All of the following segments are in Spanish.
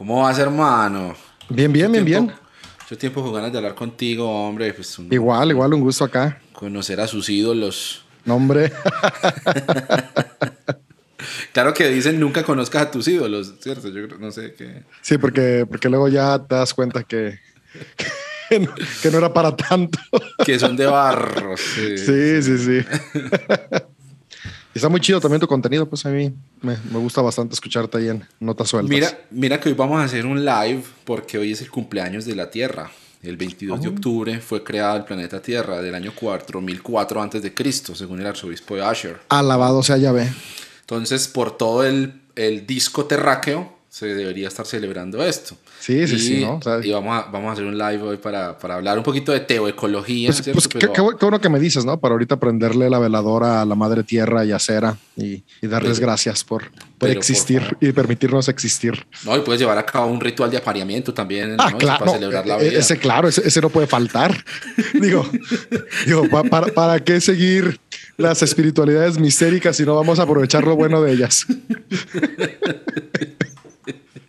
¿Cómo vas, hermano? Bien, bien, bien, bien. Mucho tiempo con ganas de hablar contigo, hombre. Pues igual, igual, un gusto acá. Conocer a sus ídolos. No, hombre. claro que dicen nunca conozcas a tus ídolos, ¿cierto? Yo no sé qué. Sí, porque, porque luego ya te das cuenta que, que, no, era para tanto. que son de barro. sí, sí. sí. Está muy chido también tu contenido, pues a mí me, gusta bastante escucharte ahí en Notas Sueltas. Mira, mira que hoy vamos a hacer un live porque hoy es el cumpleaños de la Tierra. El 22 de oh. octubre fue creado el planeta Tierra del año 4004 antes de Cristo, según el arzobispo de Asher. Alabado sea Yahvé. Entonces, por todo el, el disco terráqueo se debería estar celebrando esto. Sí, sí, sí, ¿no? y vamos a, vamos a hacer un live hoy para, para hablar un poquito de teoecología. Pues, pues qué, bueno que me dices, ¿no? Para ahorita prenderle la veladora a la madre tierra y a Cera y, y darles gracias por, por existir y permitirnos existir. No, y puedes llevar a cabo un ritual de apareamiento también ah, claro, para celebrar la e-, vida. Ese, claro, ese, no puede faltar. digo, digo para, para qué seguir las espiritualidades mistéricas si no vamos a aprovechar lo bueno de ellas.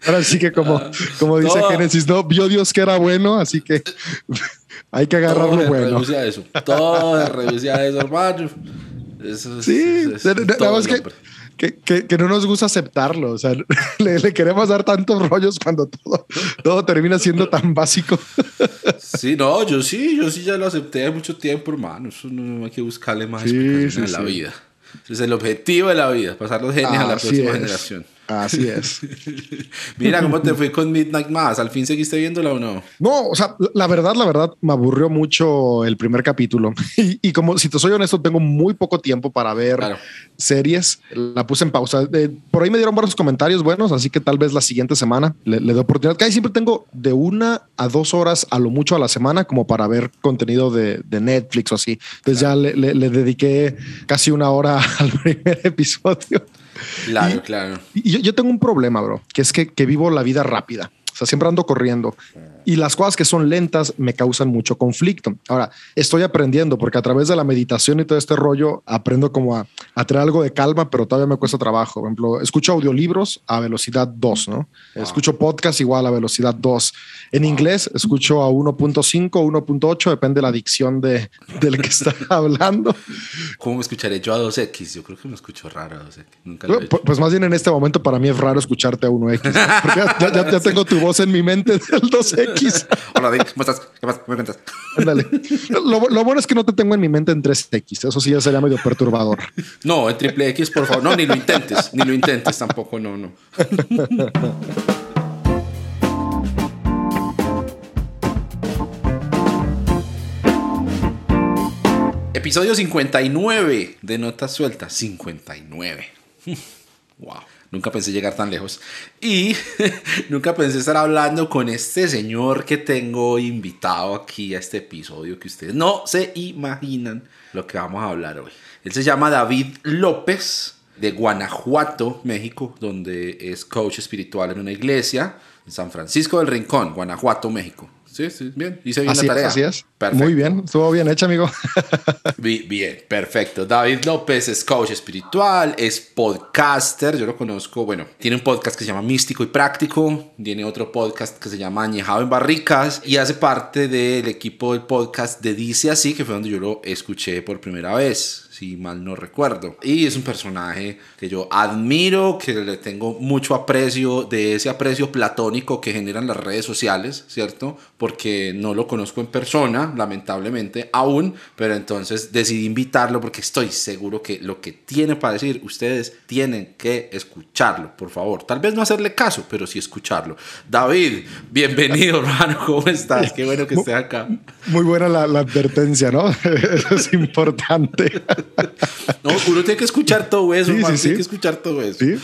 Ahora sí que como, ah, como dice Génesis, no, vio Dios que era bueno, así que hay que agarrar lo bueno. Reduce a eso. Todo reduce a eso, hermano. Eso, sí, nada más que, que, que, no nos gusta aceptarlo. O sea, le, queremos dar tantos rollos cuando todo, todo termina siendo tan básico. Sí, no, yo sí, yo sí ya lo acepté hace mucho tiempo, hermano. Eso no hay que buscarle más sí, en la vida. Ese es el objetivo de la vida, pasar los genes a la próxima generación. Así es. Mira cómo te fue con Midnight Mass. ¿Al fin seguiste viéndola o no? No, o sea, la verdad, la verdad, me aburrió mucho el primer capítulo. Y, como si te soy honesto, tengo muy poco tiempo para ver series. La puse en pausa. por ahí me dieron varios comentarios buenos, así que tal vez la siguiente semana le, doy oportunidad. Casi siempre tengo de una a dos horas a lo mucho a la semana como para ver contenido de, Netflix o así. Entonces ya le, le dediqué casi una hora al primer episodio. Claro, claro. Y yo, tengo un problema, bro, que es que, que vivo la vida rápida. Sea, siempre ando corriendo y las cosas que son lentas me causan mucho conflicto. Ahora, estoy aprendiendo porque a través de la meditación y todo este rollo aprendo como a, a traer algo de calma, pero todavía me cuesta trabajo. Por ejemplo, escucho audiolibros a velocidad 2, ¿no? Escucho podcast igual a velocidad 2. En inglés escucho a 1.5, 1.8, depende de la dicción de, del que está hablando. ¿Cómo me escucharé yo a 2X? Yo creo que me escucho raro a 2X. Nunca lo pues, pues, más bien en este momento para mí es raro escucharte a 1X. Porque ya, ya tengo tu voz en mi mente del 2X. Hola, ¿cómo estás? ¿Qué más? ¿Me cuentas? Ándale. Lo, bueno es que no te tengo en mi mente en 3X. Eso sí ya sería medio perturbador. No, en triple X, por favor. No, ni lo intentes. Ni lo intentes tampoco. No, no. Episodio 59 de Notas Sueltas. 59. Wow. Nunca pensé llegar tan lejos. Y nunca pensé estar hablando con este señor que tengo invitado aquí a este episodio que ustedes no se imaginan lo que vamos a hablar hoy. Él se llama David López de Guanajuato, México, donde es coach espiritual en una iglesia en San Francisco del Rincón, Guanajuato, México. Sí, sí, bien. Hice bien la tarea. así es. Muy bien. Estuvo bien hecho, amigo. bien, perfecto. David López es coach espiritual, es podcaster. Yo lo conozco. Bueno, tiene un podcast que se llama Místico y Práctico. Tiene otro podcast que se llama Añejado en Barricas. Y hace parte del equipo del podcast de Dice Así, que fue donde yo lo escuché por primera vez si mal no recuerdo. Y es un personaje que yo admiro, que le tengo mucho aprecio, de ese aprecio platónico que generan las redes sociales, ¿cierto? Porque no lo conozco en persona, lamentablemente, aún, pero entonces decidí invitarlo porque estoy seguro que lo que tiene para decir, ustedes tienen que escucharlo, por favor. Tal vez no hacerle caso, pero sí escucharlo. David, bienvenido, hermano, ¿cómo estás? Qué bueno que estés acá. Muy buena la, la advertencia, ¿no? Eso es importante. no, uno tiene que escuchar todo eso, sí, tiene que escuchar todo eso. Sí.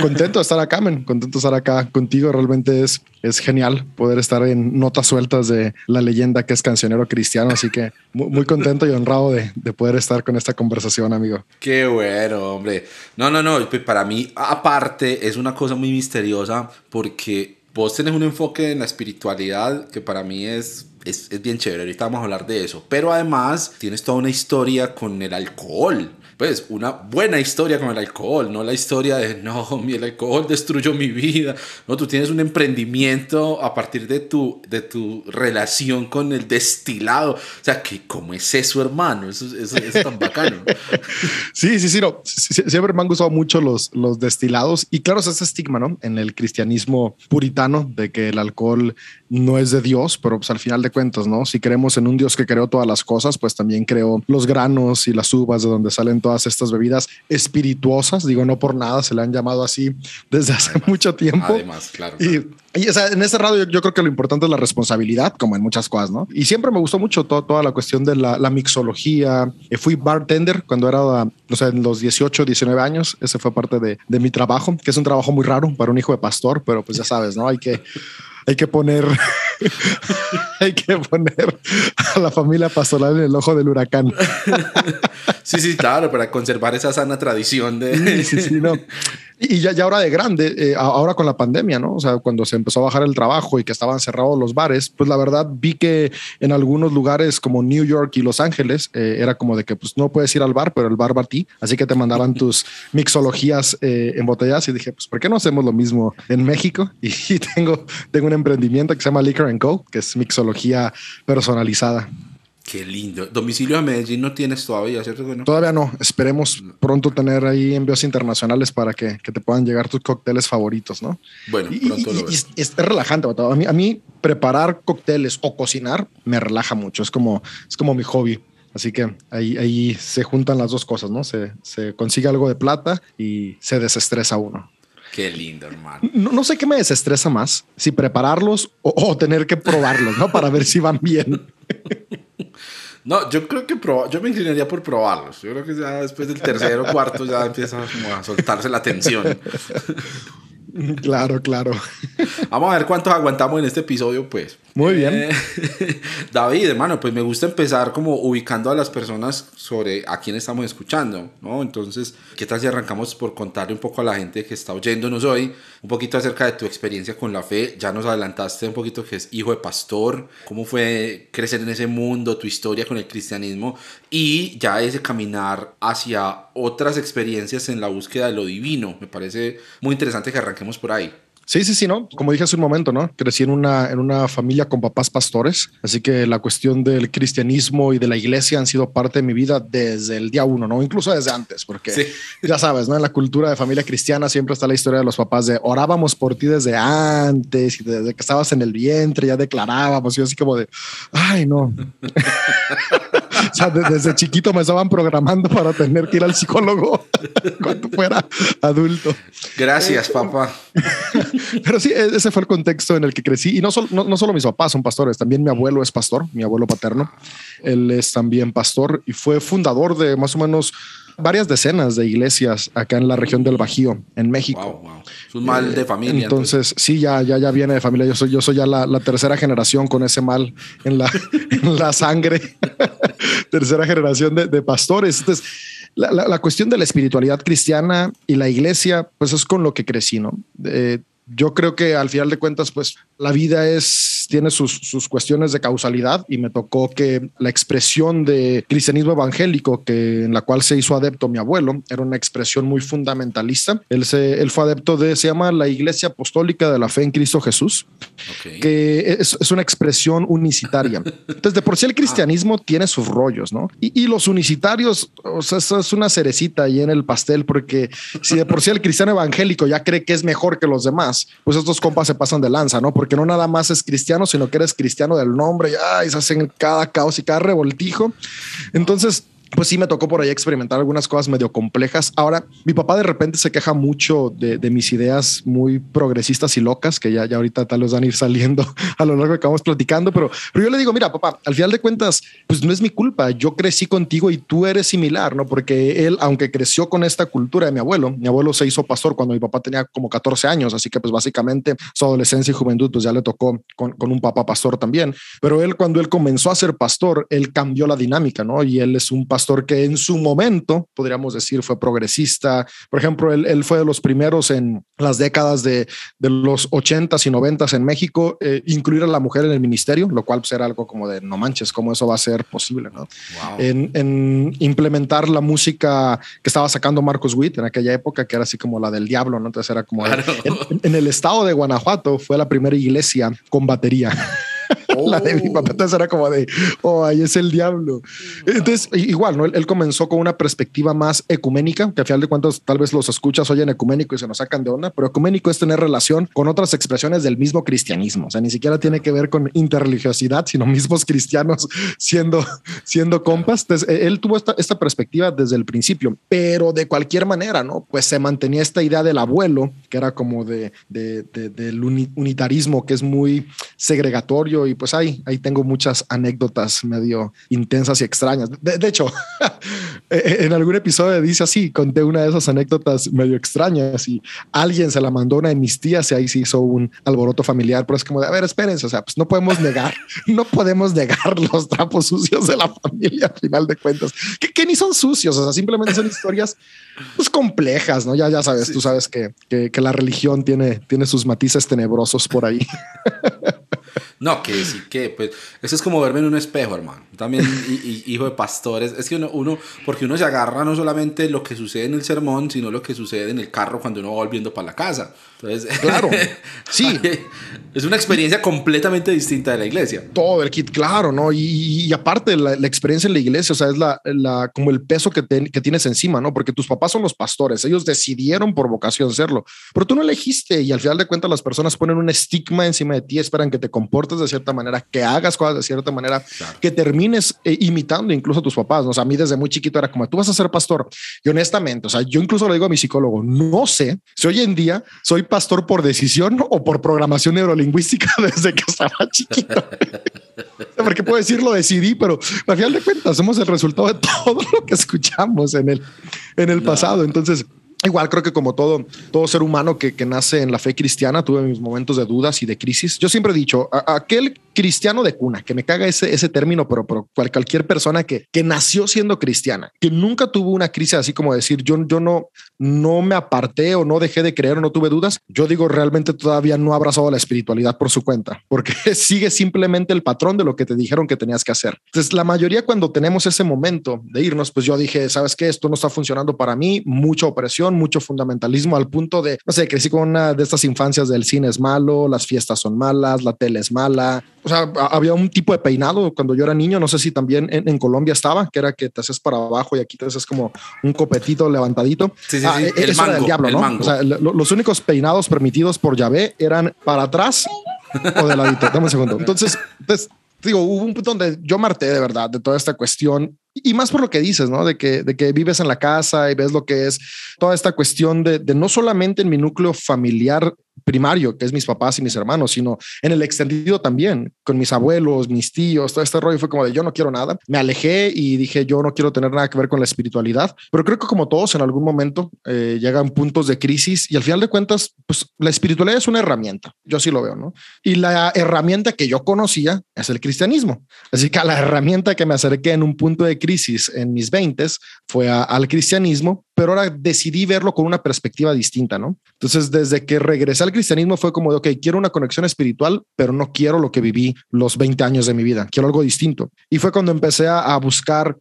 contento de estar acá, men. Contento de estar acá contigo. Realmente es, es genial poder estar en notas sueltas de la leyenda que es cancionero cristiano. Así que muy, contento y honrado de, de, poder estar con esta conversación, amigo. Qué bueno, hombre. No, no, no. Pues para mí, aparte, es una cosa muy misteriosa porque vos tenés un enfoque en la espiritualidad que para mí es es, es, bien chévere, ahorita vamos a hablar de eso. Pero además tienes toda una historia con el alcohol. Pues, una buena historia con el alcohol, no la historia de, no, el alcohol destruyó mi vida. No, tú tienes un emprendimiento a partir de tu, de tu relación con el destilado. O sea, que ¿cómo es eso, hermano? Eso, es tan bacano. sí, sí, sí, no. siempre me han gustado mucho los, los destilados. Y claro, es ese estigma, ¿no? En el cristianismo puritano de que el alcohol no es de Dios, pero pues al final de cuentas, ¿no? Si creemos en un Dios que creó todas las cosas, pues también creó los granos y las uvas de donde salen todas estas bebidas espirituosas. Digo, no por nada se le han llamado así desde hace mucho tiempo. Además, claro. Y, o sea, en este radio yo, creo que lo importante es la responsabilidad, como en muchas cosas, ¿no? Y siempre me gustó mucho toda la cuestión de la, mixología. Eh, fui bartender cuando era, o sea, en los 18, 19 años. Ese fue parte de, de mi trabajo, que es un trabajo muy raro para un hijo de pastor, pero pues ya sabes, ¿no? Hay que hay que poner, hay que poner a la familia pastoral en el ojo del huracán. sí, sí, claro, para conservar esa sana tradición de. Sí, sí, no. Y ya, ya ahora de grande, eh, ahora con la pandemia, ¿no? O sea, cuando se empezó a bajar el trabajo y que estaban cerrados los bares, pues la verdad vi que en algunos lugares como New York y Los Ángeles eh, era como de que pues no puedes ir al bar, pero el bar va a ti. Así que te mandaban tus mixologías eh, en botellas y dije, pues ¿por qué no hacemos lo mismo en México? Y, tengo, tengo un emprendimiento que se llama Liquor Co, que es mixología personalizada. Qué lindo. Domicilio a Medellín no tienes todavía, ¿cierto? Todavía no. Esperemos pronto tener ahí envíos internacionales para que, que te puedan llegar tus cócteles favoritos, ¿no? Bueno, pronto lo es, es, relajante. A mí, a mí preparar cócteles o cocinar me relaja mucho. Es como, es como mi hobby. Así que ahí, ahí se juntan las dos cosas, ¿no? Se, se consigue algo de plata y se desestresa uno. Qué lindo, hermano. No, no, sé qué me desestresa más, si prepararlos o, o, tener que probarlos, ¿no? Para ver si van bien. No, yo creo que yo me inclinaría por probarlos. Yo creo que ya después del tercero o cuarto ya empieza a soltarse la tensión. Claro, claro. Vamos a ver cuántos aguantamos en este episodio, pues. Muy bien. Eh, David, hermano, pues me gusta empezar como ubicando a las personas sobre a quién estamos escuchando, ¿no? Entonces, ¿qué tal si arrancamos por contarle un poco a la gente que está oyéndonos hoy, un poquito acerca de tu experiencia con la fe? Ya nos adelantaste un poquito que es hijo de pastor, cómo fue crecer en ese mundo, tu historia con el cristianismo y ya ese caminar hacia otras experiencias en la búsqueda de lo divino. Me parece muy interesante que arranquemos por ahí. Sí, sí, sí, ¿no? Como dije hace un momento, ¿no? Crecí en una, en una familia con papás pastores, así que la cuestión del cristianismo y de la iglesia han sido parte de mi vida desde el día uno, ¿no? Incluso desde antes, porque ya sabes, ¿no? En la cultura de familia cristiana siempre está la historia de los papás de orábamos por ti desde antes y desde que estabas en el vientre ya declarábamos y así como de, ay, no. o sea, desde chiquito me estaban programando para tener que ir al psicólogo cuando fuera adulto. Gracias, papá. Pero sí, e-, ese fue el contexto en el que crecí. Y no, solo, no, solo mis papás son pastores, también mi abuelo es pastor, mi abuelo paterno. Él es también pastor y fue fundador de más o menos varias decenas de iglesias acá en la región del Bajío, en México. Es un mal de familia. Entonces, sí, ya, ya, ya viene de familia. Yo soy, yo soy ya la, tercera generación con ese mal en la, la sangre. tercera generación de, de pastores. Entonces, la, la, cuestión de la espiritualidad cristiana y la iglesia, pues es con lo que crecí, ¿no? Yo creo que al final de cuentas, pues la vida es, tiene sus, sus, cuestiones de causalidad y me tocó que la expresión de cristianismo evangélico que en la cual se hizo adepto mi abuelo era una expresión muy fundamentalista. Él, se, él fue adepto de, se llama la Iglesia Apostólica de la Fe en Cristo Jesús, que es, es, una expresión unicitaria. Entonces, de por sí el cristianismo tiene sus rollos, ¿no? Y, y los unicitarios, o sea, eso es una cerecita ahí en el pastel, porque si de por sí el cristiano evangélico ya cree que es mejor que los demás, pues estos compas se pasan de lanza, ¿no? Porque no nada más es cristiano, sino que eres cristiano del nombre, y, se hacen cada caos y cada revoltijo. Entonces, pues sí me tocó por ahí experimentar algunas cosas medio complejas. Ahora, mi papá de repente se queja mucho de, mis ideas muy progresistas y locas, que ya, ya ahorita tal vez van a ir saliendo a lo largo que vamos platicando, pero, pero yo le digo, mira, papá, al final de cuentas, pues no es mi culpa, yo crecí contigo y tú eres similar, ¿no? Porque él, aunque creció con esta cultura de mi abuelo, mi abuelo se hizo pastor cuando mi papá tenía como 14 años, así que pues básicamente su adolescencia y juventud pues ya le tocó con, con un papá pastor también, pero él cuando él comenzó a ser pastor, él cambió la dinámica, ¿no? Y él es un pastor pastor que en su momento, podríamos decir, fue progresista. Por ejemplo, él, fue de los primeros en las décadas de, los 80s y 90s en México, eh, incluir a la mujer en el ministerio, lo cual pues, era algo como de no manches, ¿cómo eso va a ser posible? ¿no? En, implementar la música que estaba sacando Marcos Witt en aquella época, que era así como la del diablo, ¿no? Entonces era como en el estado de Guanajuato fue la primera iglesia con batería. la de mi papá. Entonces era como de, oh, ahí es el diablo. Entonces, igual, ¿no? Él, comenzó con una perspectiva más ecuménica, que al final de cuentas tal vez los escuchas oyen ecuménico y se nos sacan de onda, pero ecuménico es tener relación con otras expresiones del mismo cristianismo. O sea, ni siquiera tiene que ver con interreligiosidad, sino mismos cristianos siendo, siendo compas. Entonces, e, él tuvo esta, esta perspectiva desde el principio, pero de cualquier manera, ¿no? Pues se mantenía esta idea del abuelo, que era como de, de, del unitarismo, que es muy segregatorio y pues ahí, ahí tengo muchas anécdotas medio intensas y extrañas. De, hecho, en algún episodio dice así, conté una de esas anécdotas medio extrañas y alguien se la mandó a una de mis tías y ahí se hizo un alboroto familiar, pero es como de, a ver, espérense, o sea, pues no podemos negar, no podemos negar los trapos sucios de la familia al final de cuentas, que, ni son sucios, o sea, simplemente son historias pues complejas, ¿no? Ya, ya sabes, tú sabes que, que, que, la religión tiene, tiene sus matices tenebrosos por ahí. No, que sí, que pues eso es como verme en un espejo, hermano. También hijo de pastores. Es que uno, uno, porque uno se agarra no solamente lo que sucede en el sermón, sino lo que sucede en el carro cuando uno va volviendo para la casa. Entonces, claro, sí. Es una experiencia completamente distinta de la iglesia. Todo el kit, claro, ¿no? Y, aparte la, la, experiencia en la iglesia, o sea, es la, la como el peso que, que tienes encima, ¿no? Porque tus papás son los pastores, ellos decidieron por vocación serlo, pero tú no elegiste y al final de cuentas las personas ponen un estigma encima de ti, esperan que te comportes de cierta manera, que hagas cosas de cierta manera, que termines eh, imitando incluso a tus papás, ¿no? O sea, a mí desde muy chiquito era como, tú vas a ser pastor. Y honestamente, o sea, yo incluso lo digo a mi psicólogo, no sé si hoy en día soy pastor por decisión o por programación neurolingüística desde que estaba chiquito. Porque puedo decir lo decidí, pero al final de cuentas somos el resultado de todo lo que escuchamos en el, en el pasado. Entonces, Igual creo que como todo, todo ser humano que, que, nace en la fe cristiana, tuve mis momentos de dudas y de crisis. Yo siempre he dicho, aquel cristiano de cuna, que me caga ese, ese término, pero, pero cualquier persona que, que nació siendo cristiana, que nunca tuvo una crisis así como decir, yo, yo no, no me aparté o no dejé de creer o no tuve dudas, yo digo, realmente todavía no ha abrazado la espiritualidad por su cuenta, porque sigue simplemente el patrón de lo que te dijeron que tenías que hacer. Entonces, la mayoría cuando tenemos ese momento de irnos, pues yo dije, ¿sabes qué? Esto no está funcionando para mí, mucha opresión, mucho fundamentalismo al punto de, no sé, crecí con una de estas infancias del cine es malo, las fiestas son malas, la tele es mala, o sea, había un tipo de peinado cuando yo era niño, no sé si también en, Colombia estaba, que era que te haces para abajo y aquí te haces como un copetito levantadito. Sí, sí, ah, e, El, mango, diablo, ¿no? O sea, los únicos peinados permitidos por Yahvé eran para atrás o de ladito. Dame un segundo. Entonces, pues, digo, hubo un punto donde yo marté de verdad de toda esta cuestión y más por lo que dices, ¿no? De que, de que vives en la casa y ves lo que es toda esta cuestión de, de no solamente en mi núcleo familiar primario, que es mis papás y mis hermanos, sino en el extendido también, con mis abuelos, mis tíos, todo este rollo fue como de yo no quiero nada. Me alejé y dije yo no quiero tener nada que ver con la espiritualidad, pero creo que como todos en algún momento eh, llegan puntos de crisis y al final de cuentas, pues la espiritualidad es una herramienta, yo así lo veo, ¿no? Y la herramienta que yo conocía es el cristianismo. Así que a la herramienta que me acerqué en un punto de crisis en mis 20 fue al cristianismo, pero ahora decidí verlo con una perspectiva distinta, ¿no? Entonces, desde que regresé al cristianismo fue como de, ok, quiero una conexión espiritual, pero no quiero lo que viví los 20 años de mi vida, quiero algo distinto. Y fue cuando empecé a, buscar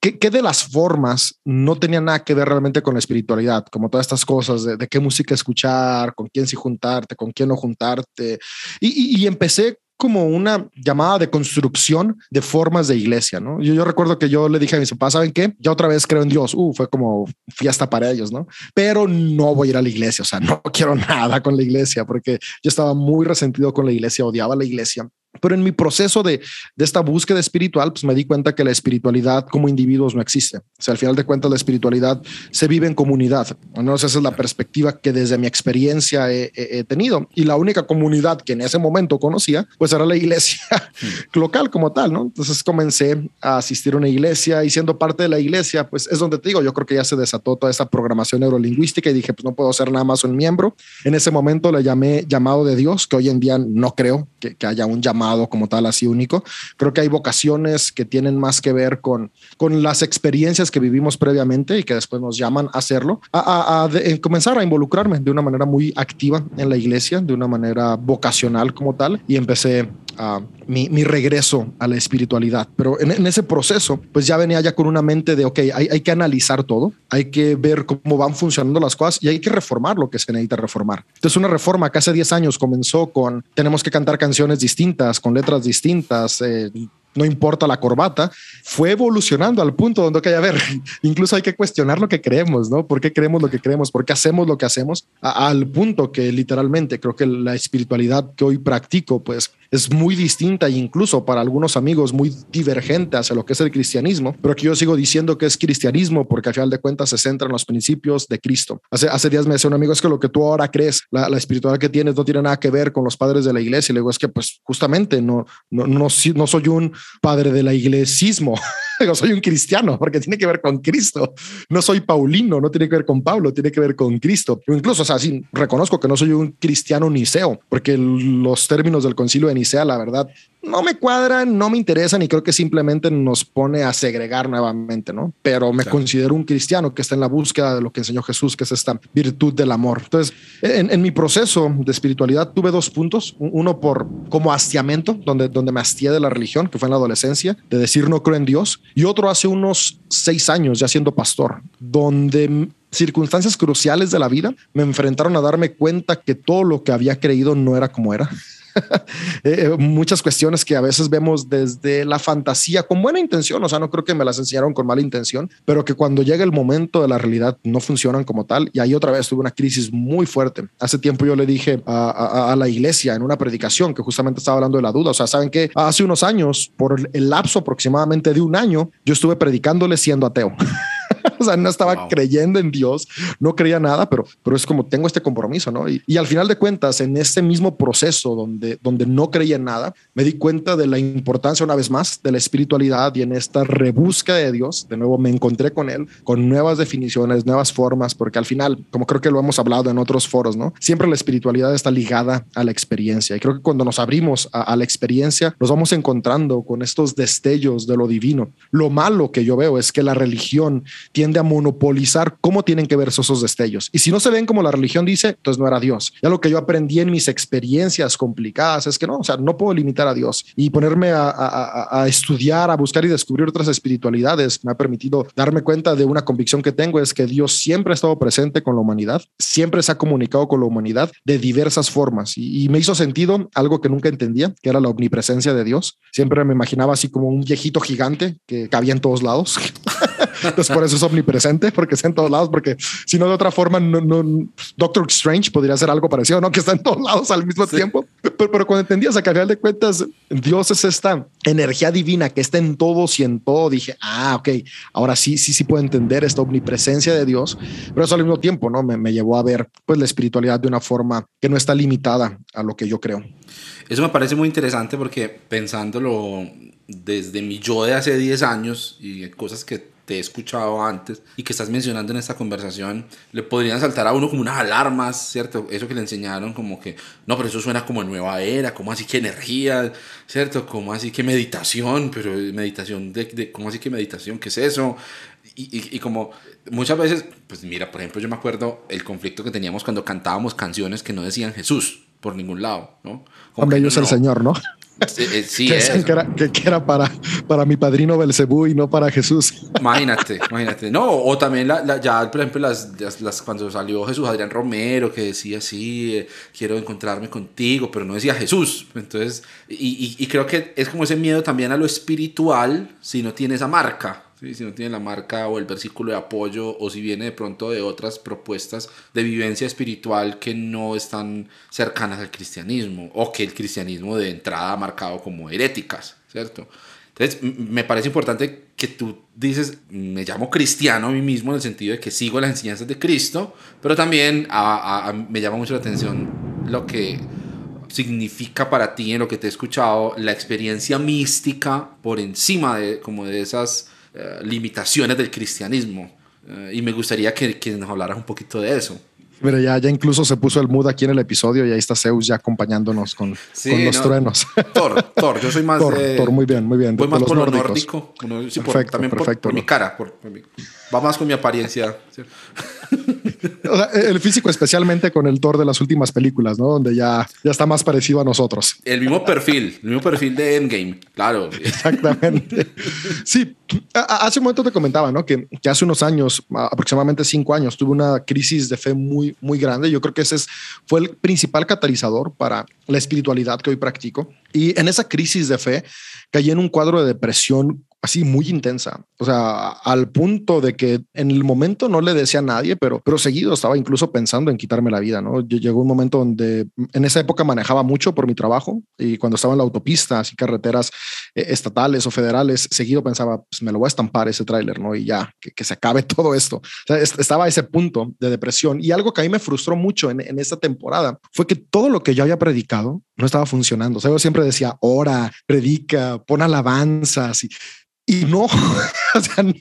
¿Qué, de las formas no tenía nada que ver realmente con la espiritualidad? Como todas estas cosas de, qué música escuchar, con quién sí juntarte, con quién no juntarte. Y, empecé como una llamada de construcción de formas de iglesia, ¿no? Yo, recuerdo que yo le dije a mis papás, ¿saben qué? Ya otra vez creo en Dios. Uh, fue como fiesta para ellos, ¿no? Pero no voy a ir a la iglesia, o sea, no quiero nada con la iglesia porque yo estaba muy resentido con la iglesia, odiaba la iglesia. Pero en mi proceso de, de, esta búsqueda espiritual, pues me di cuenta que la espiritualidad como individuos no existe. O sea, al final de cuentas, la espiritualidad se vive en comunidad. ¿no? Esa es la perspectiva que desde mi experiencia he, he, tenido. Y la única comunidad que en ese momento conocía, pues era la iglesia hmm. local como tal, ¿no? Entonces comencé a asistir a una iglesia y siendo parte de la iglesia, pues es donde te digo, yo creo que ya se desató toda esa programación neurolingüística y dije, pues no puedo ser nada más un miembro. En ese momento le llamé llamado de Dios, que hoy en día no creo que, que haya un llamado llamado como tal así único. Creo que hay vocaciones que tienen más que ver con, con las experiencias que vivimos previamente y que después nos llaman a hacerlo, a, a, comenzar a involucrarme de una manera muy activa en la iglesia, de una manera vocacional como tal, y empecé a mi, mi, regreso a la espiritualidad. Pero en, en, ese proceso, pues ya venía ya con una mente de, ok, hay, hay, que analizar todo, hay que ver cómo van funcionando las cosas y hay que reformar lo que se necesita reformar. Entonces, una reforma que hace 10 años comenzó con, tenemos que cantar canciones distintas, con letras distintas, eh, no importa la corbata, fue evolucionando al punto donde, hay a ver, incluso hay que cuestionar lo que creemos, ¿no? ¿Por qué creemos lo que creemos? ¿Por qué hacemos lo que hacemos? al punto que literalmente creo que la espiritualidad que hoy practico, pues es muy distinta e incluso para algunos amigos muy divergente hacia lo que es el cristianismo, pero que yo sigo diciendo que es cristianismo porque al final de cuentas se centra en los principios de Cristo. Hace, hace días me decía un amigo, es que lo que tú ahora crees, la, la espiritualidad que tienes no tiene nada que ver con los padres de la iglesia. Y le digo, es que pues justamente no, no, no, no soy un padre de la iglesismo. Digo, soy un cristiano porque tiene que ver con Cristo. No soy paulino, no tiene que ver con Pablo, tiene que ver con Cristo. incluso, o sea, sí, reconozco que no soy un cristiano niceo, porque los términos del concilio de Nicea, la verdad, no me cuadran, no me interesan y creo que simplemente nos pone a segregar nuevamente, ¿no? Pero me considero un cristiano que está en la búsqueda de lo que enseñó Jesús, que es esta virtud del amor. Entonces, en, en mi proceso de espiritualidad tuve dos puntos. Uno por como hastiamiento, donde, donde me hastié de la religión, que fue en la adolescencia, de decir no creo en Dios. Y otro hace unos seis años, ya siendo pastor, donde circunstancias cruciales de la vida me enfrentaron a darme cuenta que todo lo que había creído no era como era Eh, muchas cuestiones que a veces vemos desde la fantasía con buena intención, o sea, no creo que me las enseñaron con mala intención, pero que cuando llega el momento de la realidad no funcionan como tal. Y ahí otra vez tuve una crisis muy fuerte. Hace tiempo yo le dije a, a la iglesia en una predicación que justamente estaba hablando de la duda, o sea, saben que hace unos años, por el lapso aproximadamente de un año, yo estuve predicándole siendo ateo. o sea, no estaba creyendo en Dios, no creía nada, pero, pero es como tengo este compromiso, ¿no? Y, y, al final de cuentas, en este mismo proceso donde, donde no creía en nada, me di cuenta de la importancia una vez más de la espiritualidad y en esta rebusca de Dios, de nuevo me encontré con Él, con nuevas definiciones, nuevas formas, porque al final, como creo que lo hemos hablado en otros foros, ¿no? Siempre la espiritualidad está ligada a la experiencia y creo que cuando nos abrimos a, a la experiencia, nos vamos encontrando con estos destellos de lo divino. Lo malo que yo veo es que la religión tiende a monopolizar cómo tienen que verse esos destellos. Y si no se ven como la religión dice, entonces no era Dios. Ya lo que yo aprendí en mis experiencias complicadas es que no, o sea, no puedo limitar a Dios y ponerme a, estudiar, a buscar y descubrir otras espiritualidades me ha permitido darme cuenta de una convicción que tengo es que Dios siempre ha estado presente con la humanidad, siempre se ha comunicado con la humanidad de diversas formas y me hizo sentido algo que nunca entendía, que era la omnipresencia de Dios. Siempre me imaginaba así como un viejito gigante que cabía en todos lados. Entonces por eso es omnipresente, porque está en todos lados, porque si no de otra forma, no, no, Doctor Strange podría ser algo parecido, ¿no? Que está en todos lados al mismo sí. tiempo. Pero, pero, cuando entendías a que al final de cuentas Dios es esta energía divina que está en todos y en todo, dije, ah, ok, ahora sí, sí, sí puedo entender esta omnipresencia de Dios, pero eso al mismo tiempo, ¿no? Me, me llevó a ver pues la espiritualidad de una forma que no está limitada a lo que yo creo. Eso me parece muy interesante porque pensándolo desde mi yo de hace 10 años y cosas que te he escuchado antes y que estás mencionando en esta conversación, le podrían saltar a uno como unas alarmas, ¿cierto? Eso que le enseñaron como que, no, pero eso suena como nueva era, como así que energía, ¿cierto? Como así que meditación, pero meditación, de, de ¿cómo así que meditación? ¿Qué es eso? Y, y, y, como muchas veces, pues mira, por ejemplo, yo me acuerdo el conflicto que teníamos cuando cantábamos canciones que no decían Jesús por ningún lado, ¿no? Como Hombre, ellos no, el Señor, ¿no? Sí, sí que, es. que, era, que, era, para, para mi padrino Belcebú y no para Jesús. Imagínate, imagínate. No, o también la, la, ya, por ejemplo, las, las, las, cuando salió Jesús Adrián Romero, que decía así, eh, quiero encontrarme contigo, pero no decía Jesús. Entonces, y, y, y, creo que es como ese miedo también a lo espiritual si no tiene esa marca. ¿Sí? si no tiene la marca o el versículo de apoyo o si viene de pronto de otras propuestas de vivencia espiritual que no están cercanas al cristianismo o que el cristianismo de entrada ha marcado como heréticas, ¿cierto? Entonces, me parece importante que tú dices, me llamo cristiano a mí mismo en el sentido de que sigo las enseñanzas de Cristo, pero también a, a, a, me llama mucho la atención lo que significa para ti en lo que te he escuchado la experiencia mística por encima de como de esas uh, limitaciones del cristianismo uh, y me gustaría que, que, nos hablaras un poquito de eso Pero ya, ya incluso se puso el mood aquí en el episodio y ahí está Zeus ya acompañándonos con, con los truenos. Thor, Thor, yo soy más Thor, Thor muy bien, muy bien. Voy más por lo nórdico. perfecto, también perfecto, por, mi cara, por, va más con mi apariencia. o sea, el físico especialmente con el Thor de las últimas películas, ¿no? Donde ya, ya está más parecido a nosotros. El mismo perfil, el mismo perfil de Endgame, claro. Exactamente. Sí, hace un momento te comentaba, ¿no? Que, que hace unos años, aproximadamente cinco años, tuve una crisis de fe muy, muy grande. Yo creo que ese es, fue el principal catalizador para la espiritualidad que hoy practico. Y en esa crisis de fe caí en un cuadro de depresión así muy intensa, o sea, al punto de que en el momento no le decía a nadie, pero, pero seguido estaba incluso pensando en quitarme la vida, ¿no? Llegó un momento donde en esa época manejaba mucho por mi trabajo y cuando estaba en la autopista, así carreteras eh, estatales o federales, seguido pensaba, pues me lo voy a estampar ese tráiler, ¿no? Y ya, que, se acabe todo esto. O sea, estaba a ese punto de depresión y algo que a mí me frustró mucho en, en esta temporada fue que todo lo que yo había predicado no estaba funcionando. O sea, yo siempre decía, ora, predica, pon alabanzas y y no, o sea, no.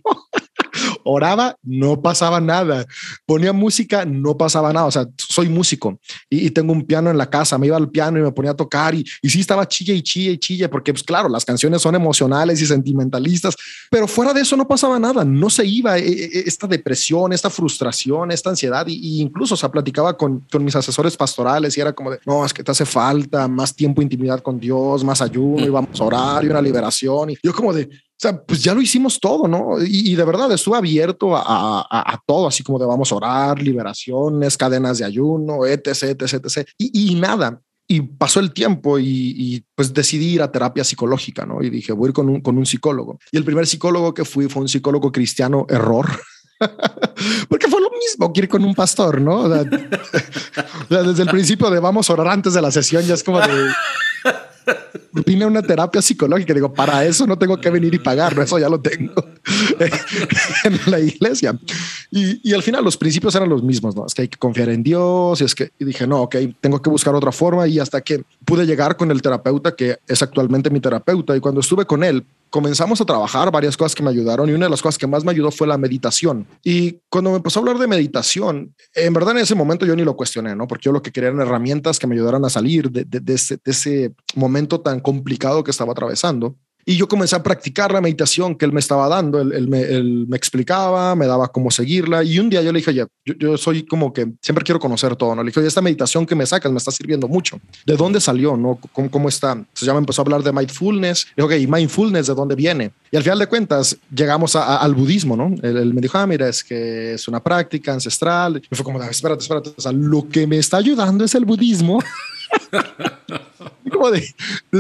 Oraba, no pasaba nada. Ponía música, no pasaba nada. O sea, soy músico y, tengo un piano en la casa. Me iba al piano y me ponía a tocar y, y sí estaba chille y chille y chille, porque, pues claro, las canciones son emocionales y sentimentalistas, pero fuera de eso no pasaba nada. No se iba e, e, esta depresión, esta frustración, esta ansiedad. Y, incluso, o sea, platicaba con, con mis asesores pastorales y era como de no, es que te hace falta más tiempo, intimidad con Dios, más ayuno y vamos a orar y una liberación. Y yo, como de o sea, pues ya lo hicimos todo, ¿no? Y, de verdad estuve abierto a, todo, así como de vamos a orar, liberaciones, cadenas de ayuno, etc, etc, etc. Y, nada. Y pasó el tiempo y, pues decidí ir a terapia psicológica, ¿no? Y dije, voy a ir con un, con un psicólogo. Y el primer psicólogo que fui fue un psicólogo cristiano error. Porque fue lo mismo que ir con un pastor, ¿no? desde el principio de vamos a orar antes de la sesión, ya es como de a una terapia psicológica. Digo, para eso no tengo que venir y pagarlo, eso ya lo tengo en la iglesia. Y, y, al final los principios eran los mismos, ¿no? Es que hay que confiar en Dios y es que y dije, no, ok, tengo que buscar otra forma y hasta que pude llegar con el terapeuta que es actualmente mi terapeuta y cuando estuve con él comenzamos a trabajar varias cosas que me ayudaron y una de las cosas que más me ayudó fue la meditación. Y cuando me empezó a hablar de meditación, en verdad en ese momento yo ni lo cuestioné, ¿no? Porque yo lo que quería eran herramientas que me ayudaran a salir de, ese, de ese momento tan complicado que estaba atravesando. Y yo comencé a practicar la meditación que él me estaba dando. Él, me, explicaba, me daba cómo seguirla. Y un día yo le dije, oye, yo, soy como que siempre quiero conocer todo. ¿no? Le dije, oye, esta meditación que me sacas me está sirviendo mucho. ¿De dónde salió? ¿no? ¿Cómo, cómo está? Entonces ya me empezó a hablar de mindfulness. Le dije, ok, mindfulness de dónde viene? Y al final de cuentas llegamos al budismo, ¿no? Él, me dijo, ah, mira, es que es una práctica ancestral. Y fue como, espérate, espérate. O sea, lo que me está ayudando es el budismo. como de,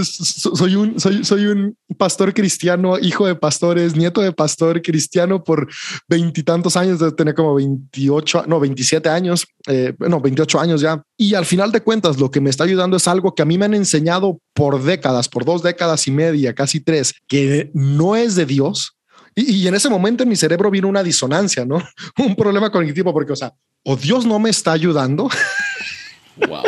soy un, soy, soy un pastor cristiano, hijo de pastores, nieto de pastor cristiano por veintitantos años, de tener como 28, no, 27 años, eh, no, 28 años ya. Y al final de cuentas, lo que me está ayudando es algo que a mí me han enseñado por décadas, por dos décadas y media, casi tres, que no es de Dios. Y, en ese momento en mi cerebro vino una disonancia, ¿no? Un problema cognitivo, porque, o sea, o Dios no me está ayudando. Wow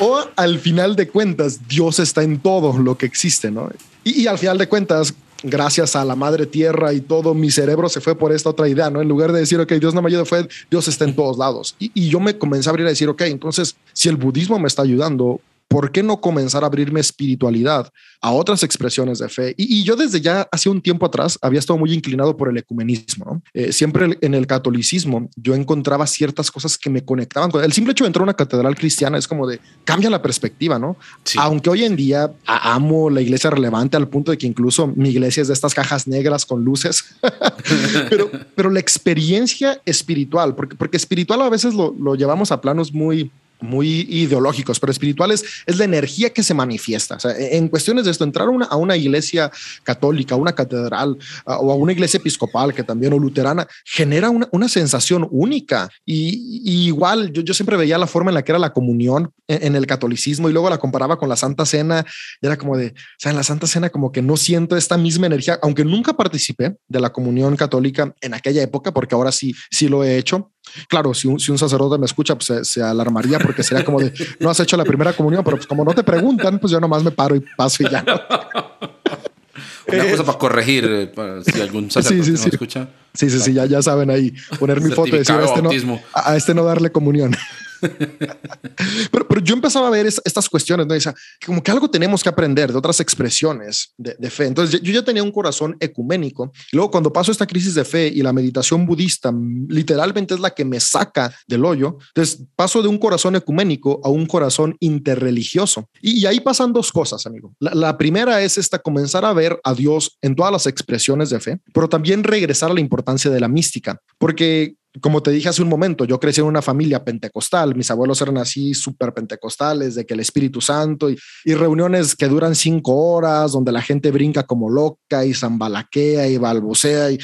o al final de cuentas, Dios está en todo lo que existe, ¿no? Y, al final de cuentas, gracias a la madre tierra y todo, mi cerebro se fue por esta otra idea, ¿no? En lugar de decir, ok, Dios no me ayuda, fue Dios está en todos lados. Y, y yo me comencé a abrir a decir, ok, entonces, si el budismo me está ayudando, ¿por qué no comenzar a abrirme espiritualidad a otras expresiones de fe? Y, yo desde ya hace un tiempo atrás había estado muy inclinado por el ecumenismo. Eh, siempre en el catolicismo yo encontraba ciertas cosas que me conectaban con el simple hecho de entrar a una catedral cristiana es como de cambia la perspectiva, ¿no? Aunque hoy en día amo la iglesia relevante al punto de que incluso mi iglesia es de estas cajas negras con luces, pero, pero la experiencia espiritual, porque, porque espiritual a veces lo, lo llevamos a planos muy muy ideológicos, pero espirituales es la energía que se manifiesta. En cuestiones de esto, entrar a una, iglesia católica, a una catedral o a una iglesia episcopal que también o luterana genera una, una sensación única. Y, igual yo, yo, siempre veía la forma en la que era la comunión en, el catolicismo y luego la comparaba con la Santa Cena. Era como de, o sea, en la Santa Cena como que no siento esta misma energía, aunque nunca participé de la comunión católica en aquella época, porque ahora sí, sí lo he hecho. Claro, si un, si un sacerdote me escucha, pues se, alarmaría porque sería como de no has hecho la primera comunión, pero pues como no te preguntan, pues yo nomás me paro y paso y ya. Una cosa para corregir, eh, si algún sacerdote sí, sí, no escucha. Sí, sí, sí, ya, ya saben ahí. Poner mi foto y decir a este, no, a este no darle comunión. pero, yo empezaba a ver estas cuestiones, ¿no? Dice, como que algo tenemos que aprender de otras expresiones de, fe. Entonces yo ya tenía un corazón ecuménico. Y luego cuando paso esta crisis de fe y la meditación budista literalmente es la que me saca del hoyo, entonces paso de un corazón ecuménico a un corazón interreligioso. Y, ahí pasan dos cosas, amigo. La, la primera es esta, comenzar a ver a Dios en todas las expresiones de fe, pero también regresar a la importancia de la mística, porque como te dije hace un momento, yo crecí en una familia pentecostal, mis abuelos eran así súper pentecostales, de que el Espíritu Santo y, reuniones que duran cinco horas, donde la gente brinca como loca y zambalaquea y balbucea y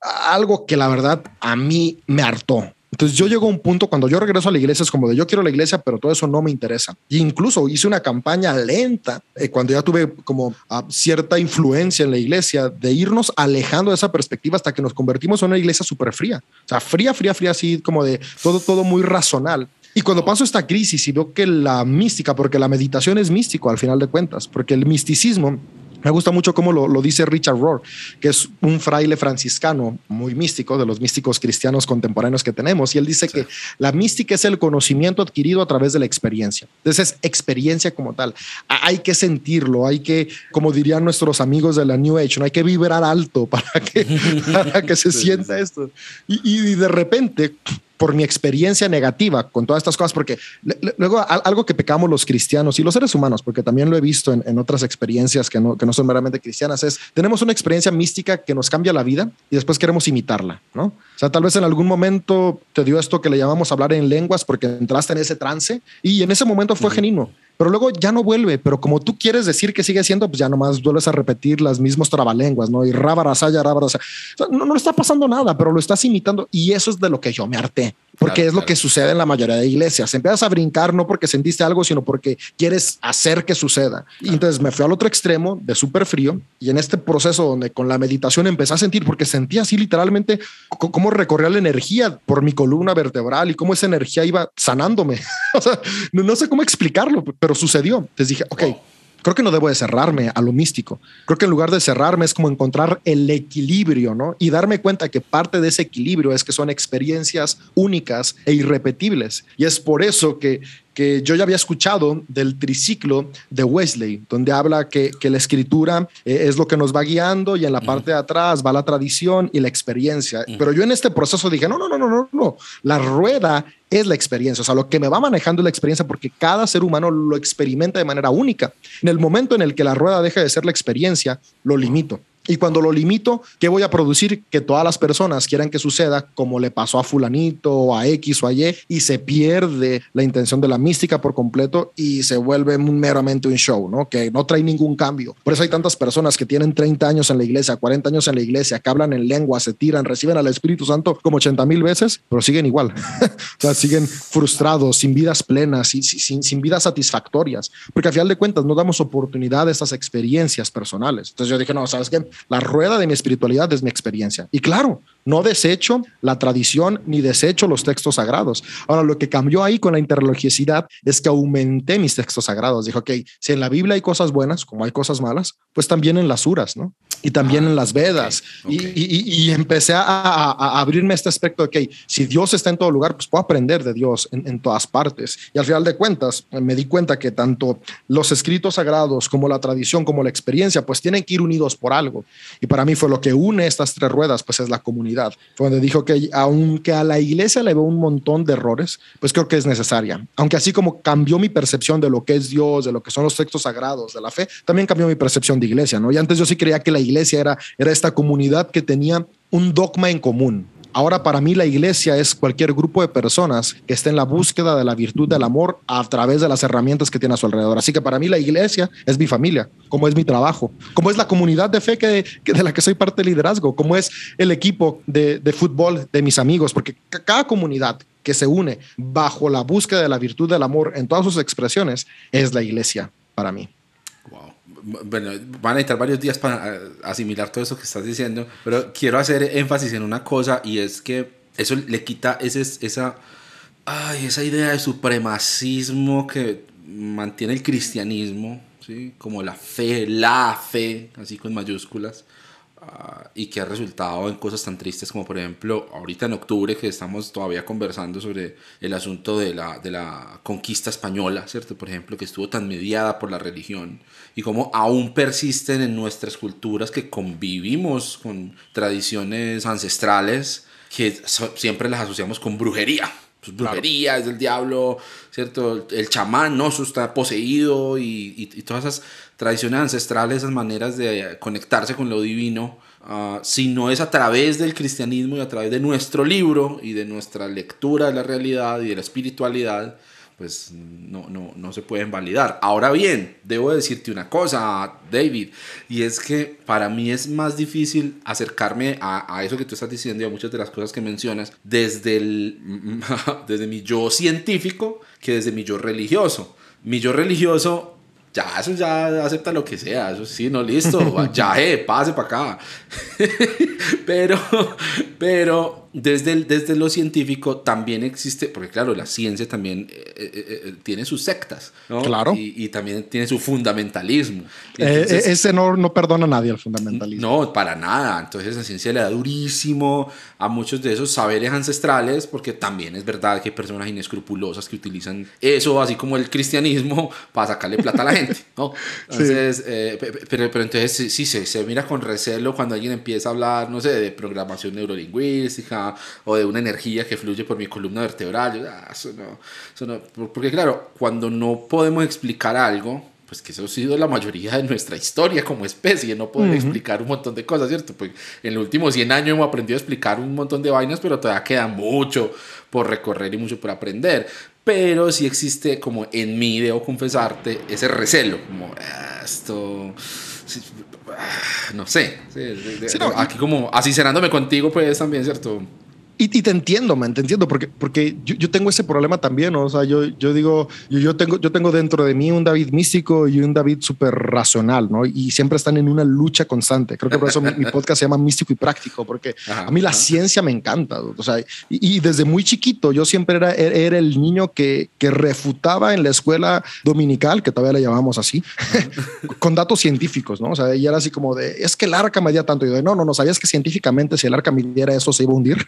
algo que la verdad a mí me hartó. Entonces yo llego a un punto cuando yo regreso a la iglesia es como de yo quiero la iglesia, pero todo eso no me interesa. E incluso hice una campaña lenta eh, cuando ya tuve como ah, cierta influencia en la iglesia de irnos alejando de esa perspectiva hasta que nos convertimos en una iglesia súper fría. O sea, fría, fría, fría, así como de todo, todo muy razonal. Y cuando paso esta crisis y veo que la mística, porque la meditación es místico al final de cuentas, porque el misticismo me gusta mucho cómo lo, dice Richard Rohr, que es un fraile franciscano muy místico, de los místicos cristianos contemporáneos que tenemos. Y él dice que la mística es el conocimiento adquirido a través de la experiencia. Entonces es experiencia como tal. Hay que sentirlo, hay que, como dirían nuestros amigos de la New Age, ¿no? hay que vibrar alto para que, para que se sienta esto. Y, y de repente por mi experiencia negativa con todas estas cosas, porque luego algo que pecamos los cristianos y los seres humanos, porque también lo he visto en, otras experiencias que no, que no son meramente cristianas, es tenemos una experiencia mística que nos cambia la vida y después queremos imitarla, ¿no? O sea, tal vez en algún momento te dio esto que le llamamos hablar en lenguas porque entraste en ese trance y en ese momento fue genuino pero luego ya no vuelve. Pero como tú quieres decir que sigue siendo, pues ya nomás vuelves a repetir las mismas trabalenguas, ¿no? Y rabarasaya, rabarasaya. O no, no está pasando nada, pero lo estás imitando y eso es de lo que yo me harté porque es lo que sucede en la mayoría de iglesias. Empiezas a brincar no porque sentiste algo, sino porque quieres hacer que suceda. Y entonces me fui al otro extremo de súper frío y en este proceso donde con la meditación empecé a sentir, porque sentía así literalmente cómo recorría la energía por mi columna vertebral y cómo esa energía iba sanándome. o sea, no, sé cómo explicarlo, pero sucedió. Entonces dije, ok creo que no debo de cerrarme a lo místico. Creo que en lugar de cerrarme es como encontrar el equilibrio, ¿no? Y darme cuenta que parte de ese equilibrio es que son experiencias únicas e irrepetibles. Y es por eso que que yo ya había escuchado del triciclo de Wesley, donde habla que, que la escritura eh, es lo que nos va guiando y en la parte de atrás va la tradición y la experiencia. Pero yo en este proceso dije, no, no, no, no, no, no, la rueda es la experiencia, o sea, lo que me va manejando es la experiencia porque cada ser humano lo experimenta de manera única. En el momento en el que la rueda deja de ser la experiencia, lo limito. Y cuando lo limito, ¿qué voy a producir? Que todas las personas quieran que suceda como le pasó a fulanito o a X o a Y y se pierde la intención de la mística por completo y se vuelve meramente un show, ¿no? Que no trae ningún cambio. Por eso hay tantas personas que tienen 30 años en la iglesia, 40 años en la iglesia, que hablan en lengua, se tiran, reciben al Espíritu Santo como 80 mil veces, pero siguen igual. o sea, siguen frustrados, sin vidas plenas, y sin, sin vidas satisfactorias, porque al final de cuentas no damos oportunidad a estas experiencias personales. Entonces yo dije, no, ¿sabes qué? La rueda de mi espiritualidad es mi experiencia. Y claro, no desecho la tradición ni desecho los textos sagrados. Ahora, lo que cambió ahí con la interreligiosidad es que aumenté mis textos sagrados. Dijo, ok, si en la Biblia hay cosas buenas, como hay cosas malas, pues también en las uras, ¿no? Y también en las ah, Vedas. Y, empecé a, abrirme este aspecto de, ok, si Dios está en todo lugar, pues puedo aprender de Dios en, en todas partes. Y al final de cuentas, me di cuenta que tanto los escritos sagrados como la tradición, como la experiencia, pues tienen que ir unidos por algo. Y para mí fue lo que une estas tres ruedas, pues es la comunidad. Fue donde dijo que aunque a la iglesia le veo un montón de errores, pues creo que es necesaria. Aunque así como cambió mi percepción de lo que es Dios, de lo que son los textos sagrados, de la fe, también cambió mi percepción de iglesia, ¿no? Y antes yo sí creía que la iglesia era, era esta comunidad que tenía un dogma en común, Ahora para mí la iglesia es cualquier grupo de personas que esté en la búsqueda de la virtud del amor a través de las herramientas que tiene a su alrededor. Así que para mí la iglesia es mi familia, como es mi trabajo, como es la comunidad de fe que, de la que soy parte del liderazgo, como es el equipo de, de fútbol de mis amigos, porque cada comunidad que se une bajo la búsqueda de la virtud del amor en todas sus expresiones es la iglesia para mí bueno, van a necesitar varios días para eh, asimilar todo eso que estás diciendo, pero quiero hacer énfasis en una cosa y es que eso le quita ese, esa, ay, esa idea de supremacismo que mantiene el cristianismo, ¿sí? como la fe, la fe, así con mayúsculas, Ah, y que ha resultado en cosas tan tristes como por ejemplo ahorita en octubre que estamos todavía conversando sobre el asunto de la, de la conquista española, ¿cierto? Por ejemplo, que estuvo tan mediada por la religión y cómo aún persisten en nuestras culturas que convivimos con tradiciones ancestrales que siempre las asociamos con brujería. Pues brujería es del diablo, ¿cierto? El chamán, ¿no? Eso está poseído y, y todas esas tradiciones ancestrales, esas maneras de conectarse con lo divino, uh, si no es a través del cristianismo y a través de nuestro libro y de nuestra lectura de la realidad y de la espiritualidad, pues no, no, no se pueden validar. Ahora bien, debo decirte una cosa, David, y es que para mí es más difícil acercarme a, a eso que tú estás diciendo y a muchas de las cosas que mencionas desde, el, desde mi yo científico que desde mi yo religioso. Mi yo religioso ya, eso ya acepta lo que sea, eso sí, no, listo, ya, eh, pase para acá. pero, pero desde, desde lo científico también existe, porque claro, la ciencia también eh, eh, eh, tiene sus sectas, ¿no? Claro. Y, también tiene su fundamentalismo. ese no, no perdona a nadie el fundamentalismo. No, para nada. Entonces la ciencia le da durísimo a muchos de esos saberes ancestrales, porque también es verdad que hay personas inescrupulosas que utilizan eso, así como el cristianismo, para sacarle plata a la gente, ¿no? Entonces, pero, pero entonces sí, se, se mira con recelo cuando alguien empieza a hablar, no sé, de programación neurolingüística, o de una energía que fluye por mi columna vertebral. Ah, eso, no, porque claro, cuando no podemos explicar algo, pues que eso ha sido la mayoría de nuestra historia como especie, no poder explicar un montón de cosas, ¿cierto? Pues en los últimos 100 años hemos aprendido a explicar un montón de vainas, pero todavía queda mucho por recorrer y mucho por aprender. Pero sí existe como en mí, debo confesarte, ese recelo, como ah, esto no sé. aquí como así cenándome contigo, pues también, ¿cierto? Y, te entiendo, man, te entiendo, porque, porque yo, yo, tengo ese problema también, ¿no? o sea, yo, yo digo, yo, yo, tengo, yo tengo dentro de mí un David místico y un David súper racional, ¿no? Y siempre están en una lucha constante. Creo que por eso mi, podcast se llama Místico y Práctico, porque a mí la ciencia me encanta, o sea, y, desde muy chiquito yo siempre era, era el niño que, que refutaba en la escuela dominical, que todavía le llamamos así, con datos científicos, ¿no? O sea, y era así como de, es que el arca medía tanto, y yo de, no, no, no, ¿sabías que científicamente si el arca midiera eso se iba a hundir?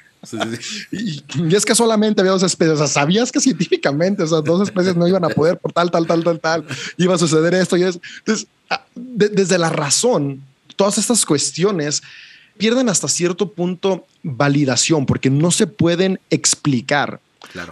Y, es que solamente había dos especies. O sea, sabías que científicamente esas dos especies no iban a poder por tal, tal, tal, tal, tal. Iba a suceder esto y eso. Entonces, ah, desde la razón, todas estas cuestiones pierden hasta cierto punto validación porque no se pueden explicar.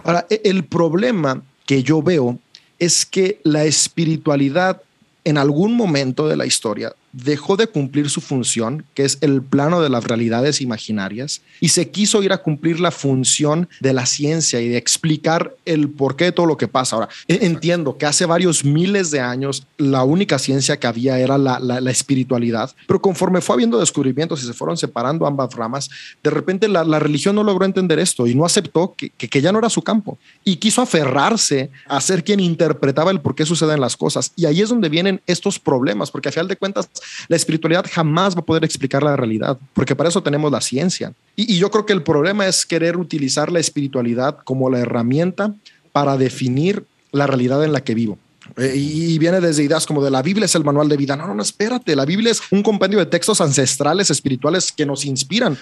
Ahora, e, el problema que yo veo es que la espiritualidad en algún momento de la historia dejó de cumplir su función, que es el plano de las realidades imaginarias, y se quiso ir a cumplir la función de la ciencia y de explicar el porqué de todo lo que pasa. Ahora, e-, entiendo que hace varios miles de años la única ciencia que había era la, espiritualidad, pero conforme fue habiendo descubrimientos y se fueron separando ambas ramas, de repente la, religión no logró entender esto y no aceptó que, que, ya no era su campo y quiso aferrarse a ser quien interpretaba el por qué suceden las cosas. Y ahí es donde vienen estos problemas, porque a final de cuentas la espiritualidad jamás va a poder explicar la realidad, porque para eso tenemos la ciencia. Y, yo creo que el problema es querer utilizar la espiritualidad como la herramienta para definir la realidad en la que vivo. Eh, y viene desde ideas como de la Biblia es el manual de vida. No, no, no, espérate. La Biblia es un compendio de textos ancestrales espirituales que nos inspiran.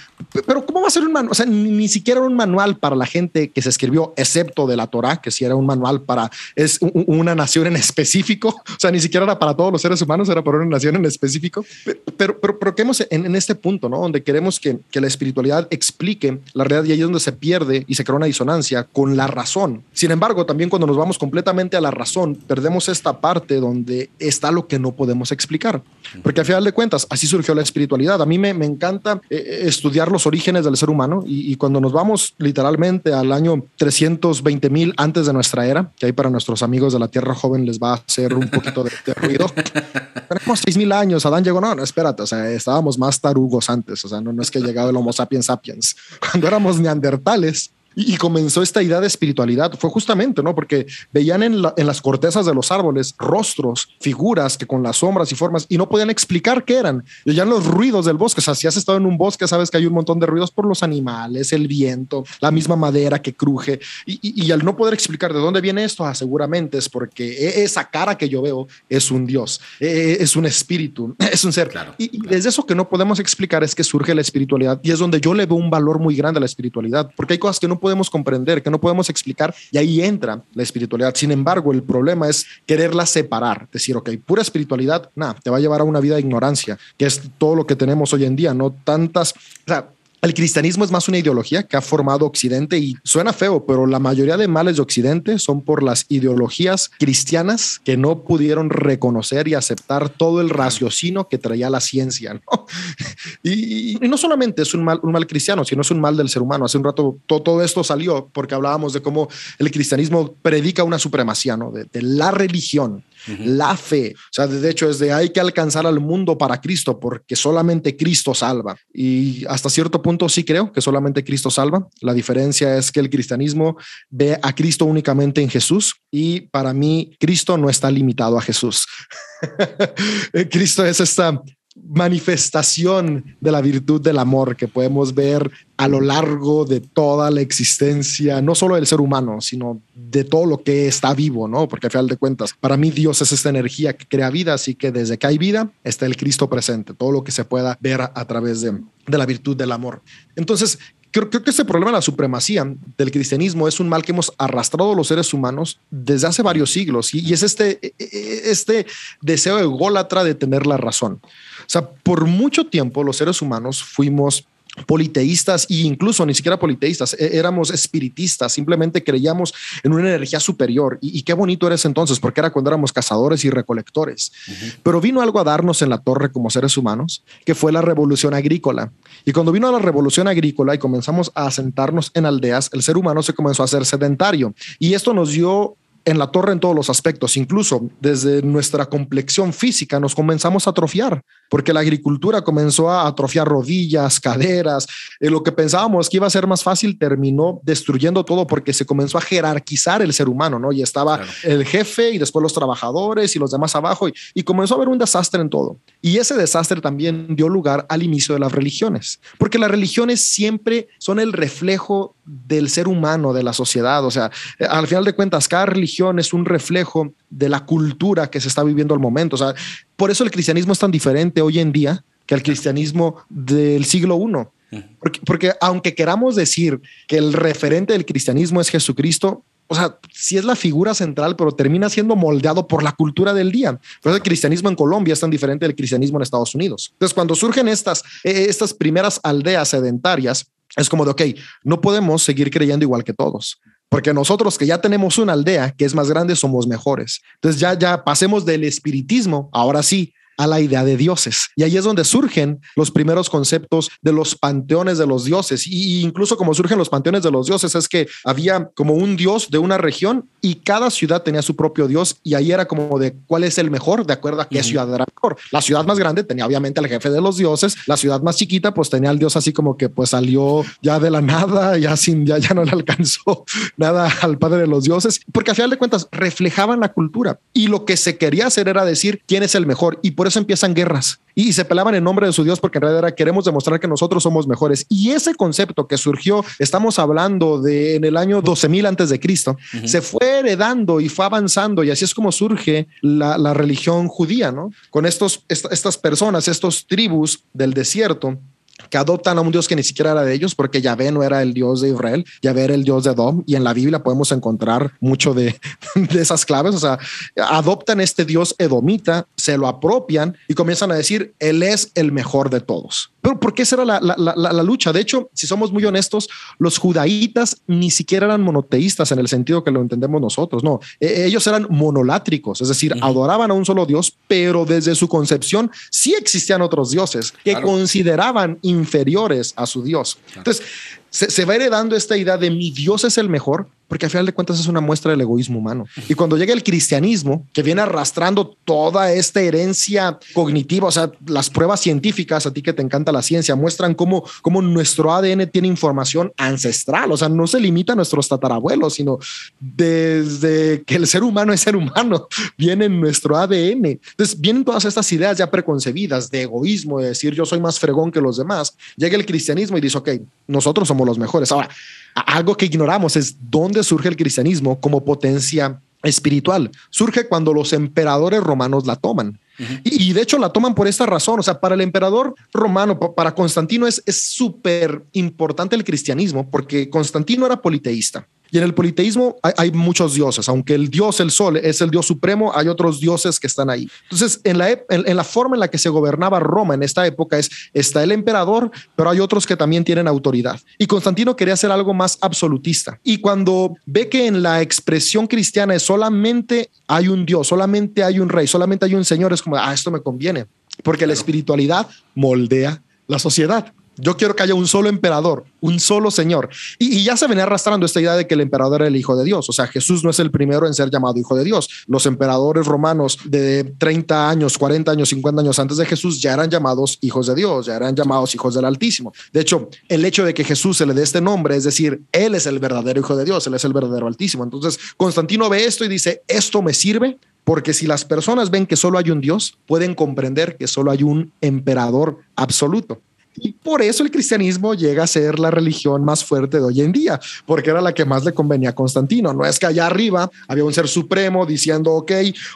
Pero ¿cómo va a ser un manual? O sea, ni, siquiera un manual para la gente que se escribió, excepto de la Torah, que si era un manual para es una nación en específico. O sea, ni siquiera era para todos los seres humanos, era para una nación en específico. Pero, pero, pero, hemos en, en, este punto, ¿no? Donde queremos que, que la espiritualidad explique la realidad y ahí es donde se pierde y se crea una disonancia con la razón. Sin embargo, también cuando nos vamos completamente a la razón, perdemos esta parte donde está lo que no podemos explicar. Porque al final de cuentas, así surgió la espiritualidad. A mí me, encanta eh, eh, estudiar los orígenes del ser humano y, cuando nos vamos literalmente al año 320 mil antes de nuestra era, que ahí para nuestros amigos de la Tierra Joven les va a hacer un poquito de, ruido. Tenemos 6 mil años, Adán llegó, no, no, espérate, o sea, estábamos más tarugos antes, o sea, no, no es que llegado el Homo sapiens sapiens. Cuando éramos neandertales, Y, comenzó esta idea de espiritualidad. Fue justamente, ¿no? Porque veían en, en, las cortezas de los árboles rostros, figuras que con las sombras y formas y no podían explicar qué eran. Y ya los ruidos del bosque. O sea, si has estado en un bosque, sabes que hay un montón de ruidos por los animales, el viento, la misma madera que cruje. Y, y, al no poder explicar de dónde viene esto, ah, seguramente es porque e, esa cara que yo veo es un Dios, e, e, es un espíritu, es un ser. Claro, y, y desde eso que no podemos explicar es que surge la espiritualidad y es donde yo le veo un valor muy grande a la espiritualidad, porque hay cosas que no podemos comprender, que no podemos explicar, y ahí entra la espiritualidad. Sin embargo, el problema es quererla separar, decir, ok, pura espiritualidad, nada, te va a llevar a una vida de ignorancia, que es todo lo que tenemos hoy en día, no tantas, o sea, el cristianismo es más una ideología que ha formado Occidente y suena feo, pero la mayoría de males de Occidente son por las ideologías cristianas que no pudieron reconocer y aceptar todo el raciocinio que traía la ciencia. Y, no solamente es un mal, un mal cristiano, sino es un mal del ser humano. Hace un rato todo, esto salió porque hablábamos de cómo el cristianismo predica una supremacía ¿no? de la religión la fe. O sea, de hecho es de hay que alcanzar al mundo para Cristo porque solamente Cristo salva. Y hasta cierto punto sí creo que solamente Cristo salva. La diferencia es que el cristianismo ve a Cristo únicamente en Jesús y para mí Cristo no está limitado a Jesús. Cristo es esta manifestación de la virtud del amor que podemos ver a lo largo de toda la existencia, no solo del ser humano, sino de todo lo que está vivo, ¿no? Porque al final de cuentas, para mí Dios es esta energía que crea vida, así que desde que hay vida está el Cristo presente, todo lo que se pueda ver a, través de, de la virtud del amor. Entonces, Creo, que este problema de la supremacía del cristianismo es un mal que hemos arrastrado los seres humanos desde hace varios siglos y, es este, e, e, este deseo ególatra de tener la razón. O sea, por mucho tiempo los seres humanos fuimos politeístas e incluso ni siquiera politeístas, e, éramos espiritistas, simplemente creíamos en una energía superior. Y, qué bonito era ese entonces, porque era cuando éramos cazadores y recolectores. Pero vino algo a darnos en la torre como seres humanos, que fue la revolución agrícola. Y cuando vino la revolución agrícola y comenzamos a asentarnos en aldeas, el ser humano se comenzó a hacer sedentario. Y esto nos dio en la torre en todos los aspectos, incluso desde nuestra complexión física nos comenzamos a atrofiar, porque la agricultura comenzó a atrofiar rodillas, caderas, eh, lo que pensábamos que iba a ser más fácil terminó destruyendo todo porque se comenzó a jerarquizar el ser humano, ¿no? Y estaba el jefe y después los trabajadores y los demás abajo y, y comenzó a haber un desastre en todo. Y ese desastre también dio lugar al inicio de las religiones, porque las religiones siempre son el reflejo del ser humano, de la sociedad, o sea, eh, al final de cuentas, cada religión es un reflejo de la cultura que se está viviendo al momento. O sea, por eso el cristianismo es tan diferente hoy en día que el cristianismo del siglo I. Porque, porque aunque queramos decir que el referente del cristianismo es Jesucristo, o sea, sí es la figura central, pero termina siendo moldeado por la cultura del día. Por eso el cristianismo en Colombia es tan diferente del cristianismo en Estados Unidos. Entonces, cuando surgen estas, eh, estas primeras aldeas sedentarias, es como de, ok, no podemos seguir creyendo igual que todos porque nosotros que ya tenemos una aldea que es más grande somos mejores. Entonces ya ya pasemos del espiritismo, ahora sí, a la idea de dioses. Y ahí es donde surgen los primeros conceptos de los panteones de los dioses. Y incluso como surgen los panteones de los dioses es que había como un dios de una región y cada ciudad tenía su propio dios y ahí era como de cuál es el mejor de acuerdo a qué ciudad era mejor. La ciudad más grande tenía obviamente al jefe de los dioses, la ciudad más chiquita pues tenía al dios así como que pues salió ya de la nada, ya sin ya ya no le alcanzó nada al padre de los dioses, porque al final de cuentas reflejaban la cultura y lo que se quería hacer era decir quién es el mejor y por eso empiezan guerras y se pelaban en nombre de su Dios porque en realidad era queremos demostrar que nosotros somos mejores. Y ese concepto que surgió, estamos hablando de en el año 12.000 antes de Cristo, se fue heredando y fue avanzando y así es como surge la, la religión judía, ¿no? Con estos, estas personas, estos tribus del desierto que adoptan a un Dios que ni siquiera era de ellos, porque Yahvé no era el Dios de Israel, Yahvé era el Dios de Edom, y en la Biblia podemos encontrar mucho de, esas claves, o sea, adoptan este Dios edomita, se lo apropian y comienzan a decir, Él es el mejor de todos. Pero ¿por qué será la, la, la, lucha? De hecho, si somos muy honestos, los judaítas ni siquiera eran monoteístas en el sentido que lo entendemos nosotros, no, e, ellos eran monolátricos, es decir, adoraban a un solo Dios, pero desde su concepción sí existían otros dioses que consideraban inferiores a su Dios. Entonces, se, va heredando esta idea de mi Dios es el mejor, porque al final de cuentas es una muestra del egoísmo humano. Y cuando llega el cristianismo, que viene arrastrando toda esta herencia cognitiva, o sea, las pruebas científicas, a ti que te encanta la ciencia, muestran cómo, cómo nuestro ADN tiene información ancestral, o sea, no se limita a nuestros tatarabuelos, sino desde que el ser humano es ser humano, viene en nuestro ADN. Entonces, vienen todas estas ideas ya preconcebidas de egoísmo, de decir yo soy más fregón que los demás. Llega el cristianismo y dice, ok, nosotros somos los mejores. Ahora, algo que ignoramos es dónde surge el cristianismo como potencia espiritual. Surge cuando los emperadores romanos la toman. y, de hecho la toman por esta razón. O sea, para el emperador romano, para Constantino es súper importante el cristianismo porque Constantino era politeísta. Y en el politeísmo hay, muchos dioses, aunque el dios, el sol, es el dios supremo, hay otros dioses que están ahí. Entonces, en la, en, la forma en la que se gobernaba Roma en esta época es, está el emperador, pero hay otros que también tienen autoridad. Y Constantino quería hacer algo más absolutista. Y cuando ve que en la expresión cristiana es solamente hay un dios, solamente hay un rey, solamente hay un señor, es como, ah, esto me conviene, porque la espiritualidad moldea la sociedad. Yo quiero que haya un solo emperador, un solo señor. Y, ya se venía arrastrando esta idea de que el emperador era el hijo de Dios. O sea, Jesús no es el primero en ser llamado hijo de Dios. Los emperadores romanos de 30 años, 40 años, 50 años antes de Jesús ya eran llamados hijos de Dios, ya eran llamados hijos del Altísimo. De hecho, el hecho de que Jesús se le dé este nombre, es decir, él es el verdadero hijo de Dios, él es el verdadero Altísimo. Entonces, Constantino ve esto y dice, esto me sirve porque si las personas ven que solo hay un Dios, pueden comprender que solo hay un emperador absoluto. Y por eso el cristianismo llega a ser la religión más fuerte de hoy en día, porque era la que más le convenía a Constantino. No es que allá arriba había un ser supremo diciendo, ok,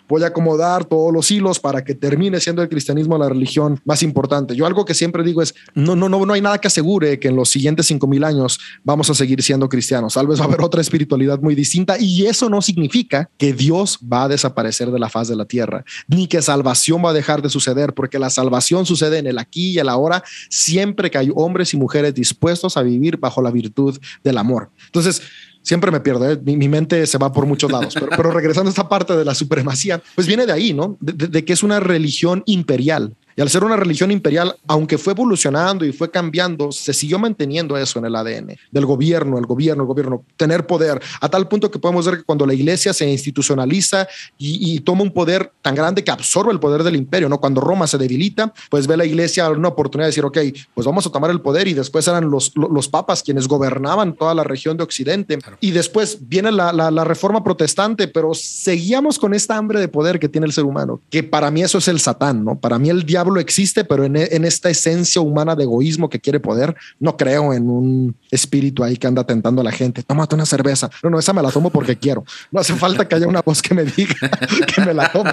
voy a acomodar todos los hilos para que termine siendo el cristianismo la religión más importante. Yo algo que siempre digo es, no, no, no, no hay nada que asegure que en los siguientes cinco mil años vamos a seguir siendo cristianos. Tal vez va a haber otra espiritualidad muy distinta y eso no significa que Dios va a desaparecer de la faz de la tierra, ni que salvación va a dejar de suceder, porque la salvación sucede en el aquí y el ahora siempre que hay hombres y mujeres dispuestos a vivir bajo la virtud del amor. Entonces, siempre me pierdo, ¿eh? mi, mente se va por muchos lados, pero, regresando a esta parte de la supremacía, pues viene de ahí, ¿no? de, que es una religión imperial. Y al ser una religión imperial, aunque fue evolucionando y fue cambiando, se siguió manteniendo eso en el ADN del gobierno, el gobierno, el gobierno, tener poder, a tal punto que podemos ver que cuando la iglesia se institucionaliza y, toma un poder tan grande que absorbe el poder del imperio, ¿no? Cuando Roma se debilita, pues ve la iglesia una oportunidad de decir, ok, pues vamos a tomar el poder y después eran los, los papas quienes gobernaban toda la región de Occidente. Y después viene la, la, la reforma protestante, pero seguíamos con esta hambre de poder que tiene el ser humano, que para mí eso es el satán, ¿no? Para mí el diablo existe, pero en, esta esencia humana de egoísmo que quiere poder, no creo en un espíritu ahí que anda tentando a la gente. Tómate una cerveza. No, no, esa me la tomo porque quiero. No hace falta que haya una voz que me diga que me la tome.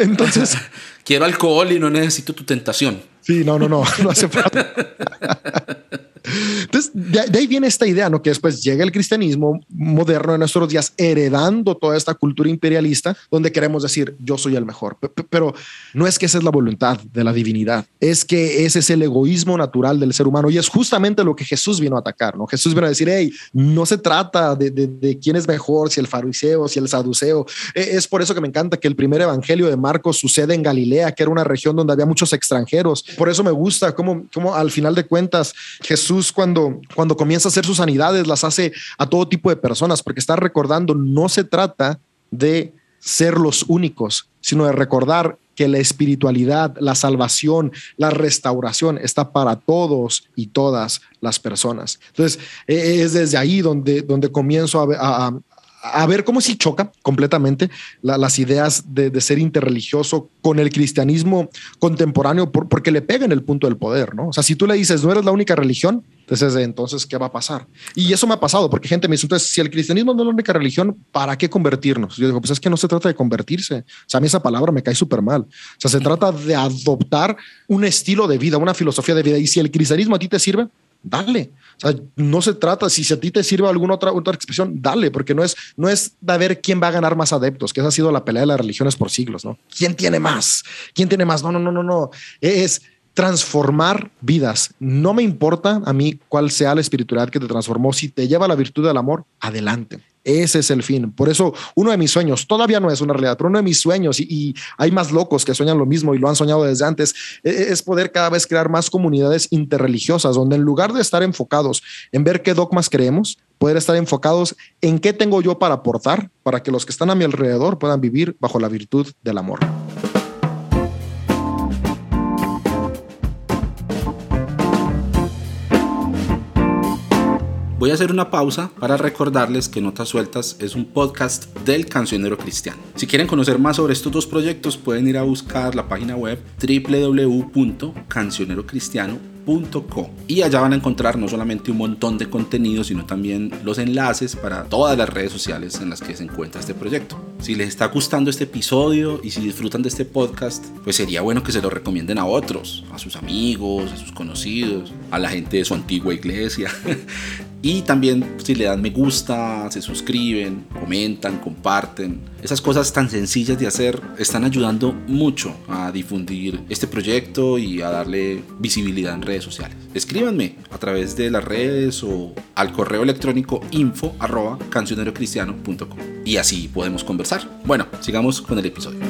Entonces. Quiero alcohol y no necesito tu tentación. Sí, no, no, no, no hace falta. Entonces, de, ahí viene esta idea, ¿no? Que después llega el cristianismo moderno de nuestros días, heredando toda esta cultura imperialista, donde queremos decir, yo soy el mejor. Pero no es que esa es la voluntad de la divinidad, es que ese es el egoísmo natural del ser humano y es justamente lo que Jesús vino a atacar, ¿no? Jesús vino a decir, hey, no se trata de, quién es mejor, si el fariseo, si el saduceo. E, es por eso que me encanta que el primer evangelio de Marcos sucede en Galilea, que era una región donde había muchos extranjeros. Por eso me gusta cómo, cómo al final de cuentas Jesús cuando, cuando comienza a hacer sus sanidades las hace a todo tipo de personas, porque está recordando, no se trata de ser los únicos, sino de recordar que la espiritualidad, la salvación, la restauración está para todos y todas las personas. Entonces, e, es desde ahí donde, donde comienzo a ver cómo si choca completamente las ideas de, ser interreligioso con el cristianismo contemporáneo, porque le pegan el punto del poder, ¿no? O sea, si tú le dices, no eres la única religión, entonces, entonces, ¿qué va a pasar? Y eso me ha pasado, porque gente me dice, entonces, si el cristianismo no es la única religión, ¿para qué convertirnos? Yo digo, pues es que no se trata de convertirse. O sea, a mí esa palabra me cae súper mal. O sea, se trata de adoptar un estilo de vida, una filosofía de vida. Y si el cristianismo a ti te sirve, dale. O sea, no se trata, si a ti te sirve alguna otra, otra expresión, dale, porque no es, no es de ver quién va a ganar más adeptos, que esa ha sido la pelea de las religiones por siglos, ¿no? ¿Quién tiene más? ¿Quién tiene más? No, no, no, no, no. Es transformar vidas. No me importa a mí cuál sea la espiritualidad que te transformó. Si te lleva a la virtud del amor, adelante. Ese es el fin. Por eso, uno de mis sueños, todavía no es una realidad, pero uno de mis sueños, y, hay más locos que sueñan lo mismo y lo han soñado desde antes, e, e, es poder cada vez crear más comunidades interreligiosas, donde en lugar de estar enfocados en ver qué dogmas creemos, poder estar enfocados en qué tengo yo para aportar para que los que están a mi alrededor puedan vivir bajo la virtud del amor. Voy a hacer una pausa para recordarles que Notas Sueltas es un podcast del cancionero cristiano. Si quieren conocer más sobre estos dos proyectos pueden ir a buscar la página web www.cancionerocristiano.com y allá van a encontrar no solamente un montón de contenido sino también los enlaces para todas las redes sociales en las que se encuentra este proyecto. Si les está gustando este episodio y si disfrutan de este podcast, pues sería bueno que se lo recomienden a otros, a sus amigos, a sus conocidos, a la gente de su antigua iglesia. Y también si le dan me gusta, se suscriben, comentan, comparten. Esas cosas tan sencillas de hacer están ayudando mucho a difundir este proyecto y a darle visibilidad en redes sociales. Escríbanme a través de las redes o al correo electrónico info arroba cancionerocristiano.com y así podemos conversar. Bueno, sigamos con el episodio.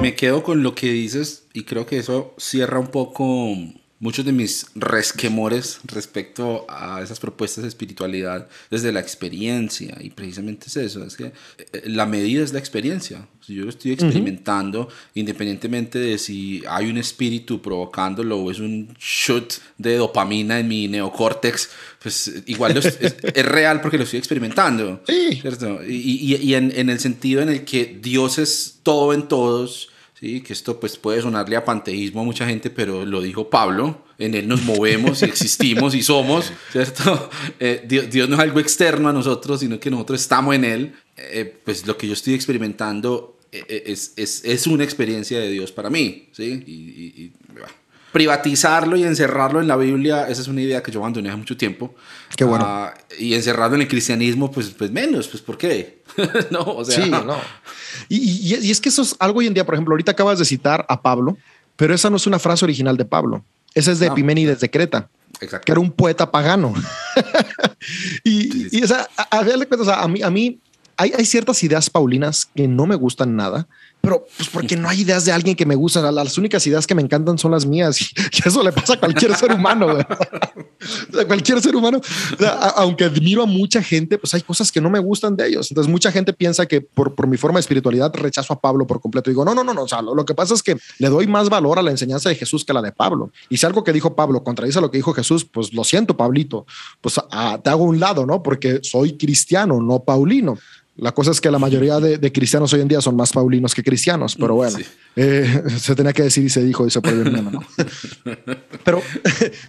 Me quedo con lo que dices y creo que eso cierra un poco muchos de mis resquemores respecto a esas propuestas de espiritualidad desde la experiencia. Y precisamente es eso, es que eh, la medida es la experiencia. Si yo estoy experimentando, independientemente de si hay un espíritu provocándolo o es un shoot de dopamina en mi neocórtex, pues igual es, es, real porque lo estoy experimentando. Sí. ¿cierto? Y, y, y en, en el sentido en el que Dios es todo en todos Sí, que esto pues puede sonarle a panteísmo a mucha gente, pero lo dijo Pablo, en él nos movemos y existimos y somos, ¿cierto? Eh, Dios, no es algo externo a nosotros, sino que nosotros estamos en él. Eh, pues lo que yo estoy experimentando eh, es, es, es, una experiencia de Dios para mí, ¿sí? Y, y, y privatizarlo y encerrarlo en la Biblia, esa es una idea que yo abandoné hace mucho tiempo. Qué bueno. Uh, y encerrarlo en el cristianismo, pues, pues menos, pues ¿por qué? no, o sea. Sí, no. Y, y, y, es que eso es algo hoy en día, por ejemplo, ahorita acabas de citar a Pablo, pero esa no es una frase original de Pablo. Esa es de no. Epiménides de Creta, Exacto. que era un poeta pagano. y, sí, sí. y, o sea, a, a, a mí, a mí hay, hay ciertas ideas paulinas que no me gustan nada, pero pues porque no hay ideas de alguien que me gustan. Las únicas ideas que me encantan son las mías y, eso le pasa a cualquier ser humano. a cualquier ser humano, a, aunque admiro a mucha gente, pues hay cosas que no me gustan de ellos. Entonces, mucha gente piensa que por, por mi forma de espiritualidad rechazo a Pablo por completo. Digo, no, no, no, no. O lo, que pasa es que le doy más valor a la enseñanza de Jesús que a la de Pablo. Y si algo que dijo Pablo contradice lo que dijo Jesús, pues lo siento, Pablito, pues a, te hago un lado, no? Porque soy cristiano, no paulino. La cosa es que la mayoría de, de, cristianos hoy en día son más paulinos que cristianos, pero bueno, sí. eh, se tenía que decir y se dijo y se por el meme, ¿no? pero,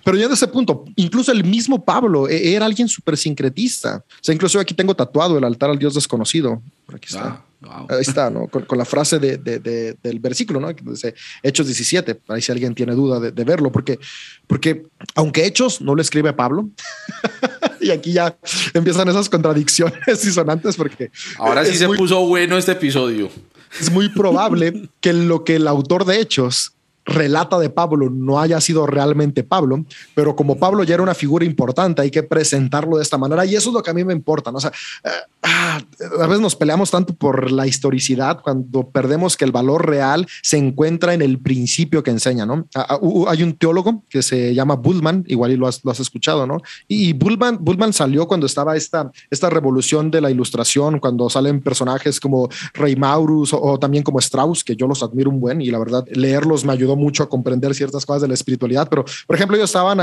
pero ya de ese punto, incluso el mismo Pablo e, era alguien súper sincretista. O sea, incluso aquí tengo tatuado el altar al Dios desconocido. Por aquí está. Ah. Wow. Ahí está, ¿no? Con, con la frase de, de, de, del versículo, ¿no? Hechos 17, ahí si alguien tiene duda de, verlo, porque, porque aunque Hechos no lo escribe Pablo, y aquí ya empiezan esas contradicciones disonantes porque... Ahora sí se muy, puso bueno este episodio. Es muy probable que lo que el autor de Hechos relata de Pablo no haya sido realmente Pablo, pero como Pablo ya era una figura importante, hay que presentarlo de esta manera y eso es lo que a mí me importa. ¿no? O sea, eh, a veces nos peleamos tanto por la historicidad cuando perdemos que el valor real se encuentra en el principio que enseña. ¿no? Hay un teólogo que se llama Bullman, igual y lo has, lo has escuchado, ¿no? Y Bullman, Bullman salió cuando estaba esta, esta revolución de la ilustración, cuando salen personajes como Rey Maurus o, o también como Strauss, que yo los admiro un buen y la verdad leerlos me ayudó mucho a comprender ciertas cosas de la espiritualidad, pero por ejemplo ellos estaban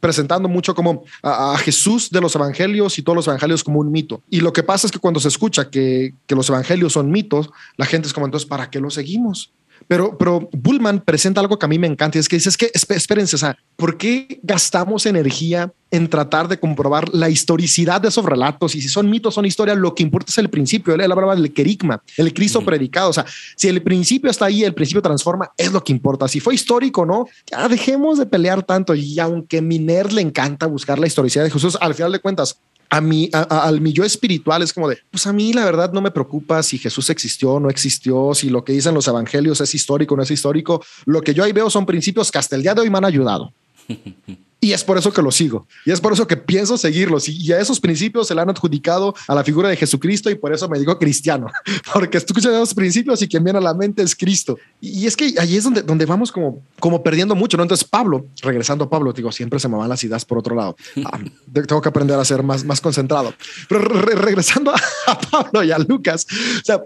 presentando mucho como a, a, Jesús de los evangelios y todos los evangelios como un mito. Y lo que pasa es que cuando se escucha que, que los evangelios son mitos, la gente es como entonces, ¿para qué los seguimos? Pero, pero Bullman presenta algo que a mí me encanta y es que dice, es que espérense, o sea, ¿por qué gastamos energía en tratar de comprobar la historicidad de esos relatos y si son mitos, son historias, lo que importa es el principio. Él hablaba del querigma, el Cristo uh -huh. predicado. O sea, si el principio está ahí, el principio transforma, es lo que importa. Si fue histórico, no, ya dejemos de pelear tanto. Y aunque Miner le encanta buscar la historicidad de Jesús, al final de cuentas, a mí, a, al mi yo espiritual es como de, pues a mí la verdad no me preocupa si Jesús existió o no existió, si lo que dicen los evangelios es histórico o no es histórico. Lo que yo ahí veo son principios que hasta el día de hoy me han ayudado. Y es por eso que lo sigo. Y es por eso que pienso seguirlos. Y, a esos principios se le han adjudicado a la figura de Jesucristo y por eso me digo cristiano. Porque escuchas esos principios y quien viene a la mente es Cristo. Y, es que ahí es donde, donde vamos como, como perdiendo mucho. ¿no? Entonces Pablo, regresando a Pablo, digo, siempre se me van las ideas por otro lado. Ah, tengo que aprender a ser más, más concentrado. Pero regresando a, Pablo y a Lucas, o sea,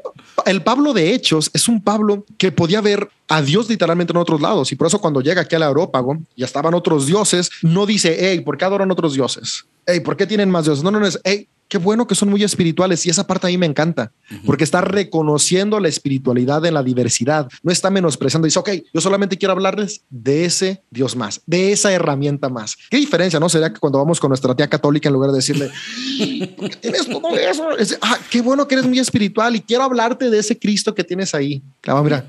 el Pablo de Hechos es un Pablo que podía ver a Dios literalmente en otros lados. Y por eso cuando llega aquí al aerópago, ya estaban otros dioses, no dice, hey, ¿por qué adoran otros dioses? Hey, ¿por qué tienen más dioses? No, no, no es, hey, qué bueno que son muy espirituales y esa parte a mí me encanta, porque está reconociendo la espiritualidad en la diversidad, no está menospreciando, dice, ok, yo solamente quiero hablarles de ese Dios más, de esa herramienta más. ¿Qué diferencia, no? Sería que cuando vamos con nuestra tía católica, en lugar de decirle, tienes todo eso? ah, qué bueno que eres muy espiritual y quiero hablarte de ese Cristo que tienes ahí. Claro, mira,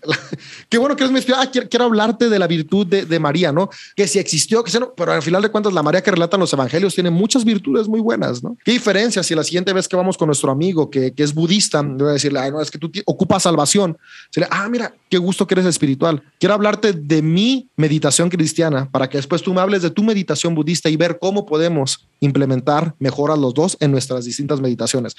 qué bueno que eres muy espiritual, ah, quiero, hablarte de la virtud de, de, María, ¿no? Que si existió, que si no, pero al final de cuentas, la María que relatan los evangelios tiene muchas virtudes muy buenas, ¿no? ¿Qué diferencia si la siguiente vez que vamos con nuestro amigo que, que es budista, le voy a decirle, Ay, no, es que tú ocupas salvación? Se le, ah, mira, qué gusto que eres espiritual. Quiero hablarte de mi meditación cristiana para que después tú me hables de tu meditación budista y ver cómo podemos implementar mejoras los dos en nuestras distintas meditaciones.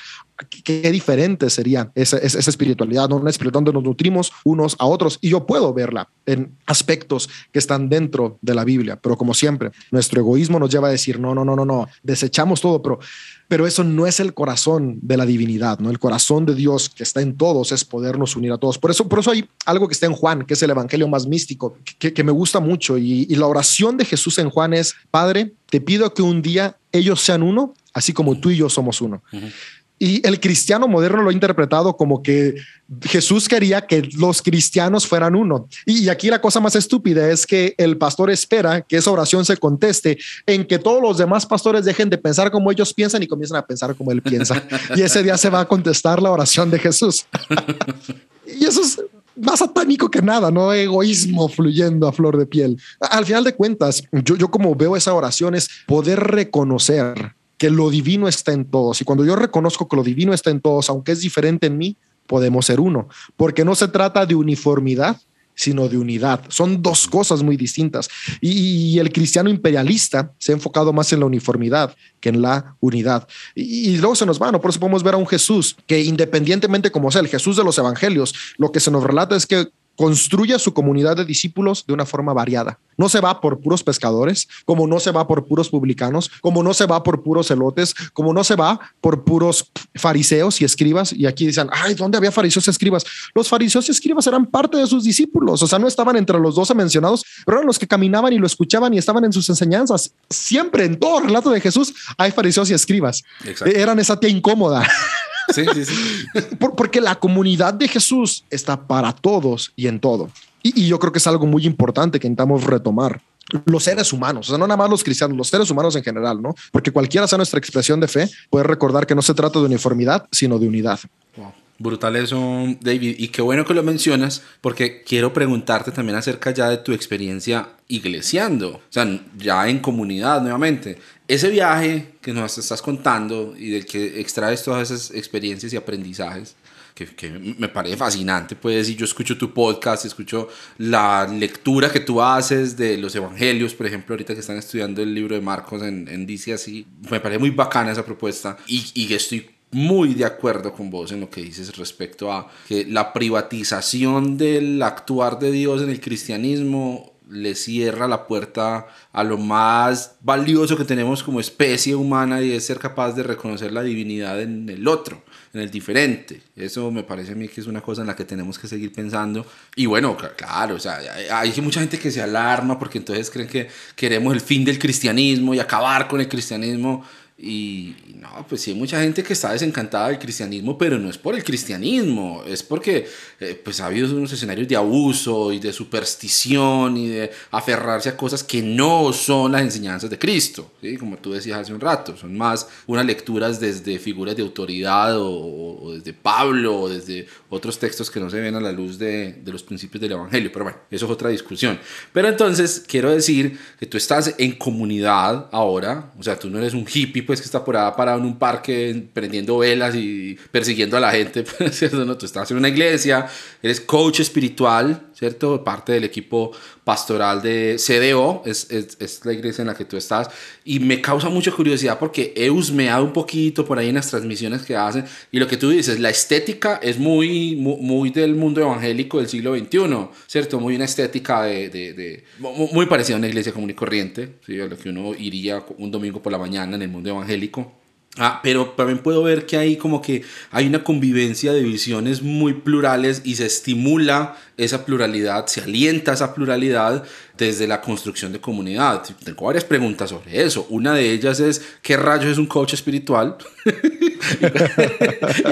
Qué, diferente sería esa, esa, espiritualidad, ¿no? una espiritualidad donde nos nutrimos unos a otros. Y yo puedo verla en aspectos que están dentro de la Biblia, pero como siempre, nuestro egoísmo nos lleva a decir, no, no, no, no, no, desechamos todo, pero pero eso no es el corazón de la divinidad, ¿no? El corazón de Dios que está en todos es podernos unir a todos. Por eso, por eso hay algo que está en Juan, que es el evangelio más místico, que, me gusta mucho. Y, la oración de Jesús en Juan es, Padre, te pido que un día ellos sean uno, así como tú y yo somos uno. Y el cristiano moderno lo ha interpretado como que Jesús quería que los cristianos fueran uno. Y aquí la cosa más estúpida es que el pastor espera que esa oración se conteste en que todos los demás pastores dejen de pensar como ellos piensan y comiencen a pensar como él piensa. y ese día se va a contestar la oración de Jesús. y eso es más satánico que nada, no egoísmo fluyendo a flor de piel. Al final de cuentas, yo, yo como veo esa oración es poder reconocer que lo divino está en todos. Y cuando yo reconozco que lo divino está en todos, aunque es diferente en mí, podemos ser uno. Porque no se trata de uniformidad, sino de unidad. Son dos cosas muy distintas. Y, el cristiano imperialista se ha enfocado más en la uniformidad que en la unidad. Y, luego se nos va, ¿no? Por eso podemos ver a un Jesús que independientemente como sea, el Jesús de los evangelios, lo que se nos relata es que construye a su comunidad de discípulos de una forma variada. No se va por puros pescadores, como no se va por puros publicanos, como no se va por puros elotes, como no se va por puros fariseos y escribas. Y aquí dicen, ay, ¿dónde había fariseos y escribas? Los fariseos y escribas eran parte de sus discípulos, o sea, no estaban entre los doce mencionados, pero eran los que caminaban y lo escuchaban y estaban en sus enseñanzas. Siempre en todo relato de Jesús hay fariseos y escribas. Eran esa tía incómoda. Sí, sí, sí. porque la comunidad de Jesús está para todos y en todo. Y, yo creo que es algo muy importante que intentamos retomar los seres humanos, o sea, no nada más los cristianos, los seres humanos en general, ¿no? Porque cualquiera sea nuestra expresión de fe, puede recordar que no se trata de uniformidad, sino de unidad. Brutal eso, David. Y qué bueno que lo mencionas, porque quiero preguntarte también acerca ya de tu experiencia iglesiando, o sea, ya en comunidad nuevamente. Ese viaje que nos estás contando y del que extraes todas esas experiencias y aprendizajes, que, que, me parece fascinante, pues, y yo escucho tu podcast, escucho la lectura que tú haces de los evangelios, por ejemplo, ahorita que están estudiando el libro de Marcos en, en Dice así, me parece muy bacana esa propuesta y, y estoy muy de acuerdo con vos en lo que dices respecto a que la privatización del actuar de Dios en el cristianismo le cierra la puerta a lo más valioso que tenemos como especie humana y es ser capaz de reconocer la divinidad en el otro, en el diferente. Eso me parece a mí que es una cosa en la que tenemos que seguir pensando. Y bueno, claro, o sea, hay mucha gente que se alarma porque entonces creen que queremos el fin del cristianismo y acabar con el cristianismo. Y, no, pues sí hay mucha gente que está desencantada del cristianismo, pero no es por el cristianismo, es porque eh, pues ha habido unos escenarios de abuso y de superstición y de aferrarse a cosas que no son las enseñanzas de Cristo, ¿sí? como tú decías hace un rato, son más unas lecturas desde figuras de autoridad o, desde Pablo o desde otros textos que no se ven a la luz de, de los principios del Evangelio, pero bueno, eso es otra discusión. Pero entonces quiero decir que tú estás en comunidad ahora, o sea, tú no eres un hippie, pues que está por parado en un parque prendiendo velas y persiguiendo a la gente, ¿cierto? No, tú estás en una iglesia, eres coach espiritual, ¿cierto? Parte del equipo pastoral de CDO, es, es, la iglesia en la que tú estás, y me causa mucha curiosidad porque he husmeado un poquito por ahí en las transmisiones que hacen, y lo que tú dices, la estética es muy, muy, del mundo evangélico del siglo XXI, ¿cierto? Muy una estética de, de, de muy parecida a una iglesia común y corriente, ¿sí? a lo que uno iría un domingo por la mañana en el mundo evangélico. Ah, pero también puedo ver que hay como que hay una convivencia de visiones muy plurales y se estimula esa pluralidad, se alienta esa pluralidad desde la construcción de comunidad. Tengo varias preguntas sobre eso. Una de ellas es, ¿qué rayos es un coach espiritual?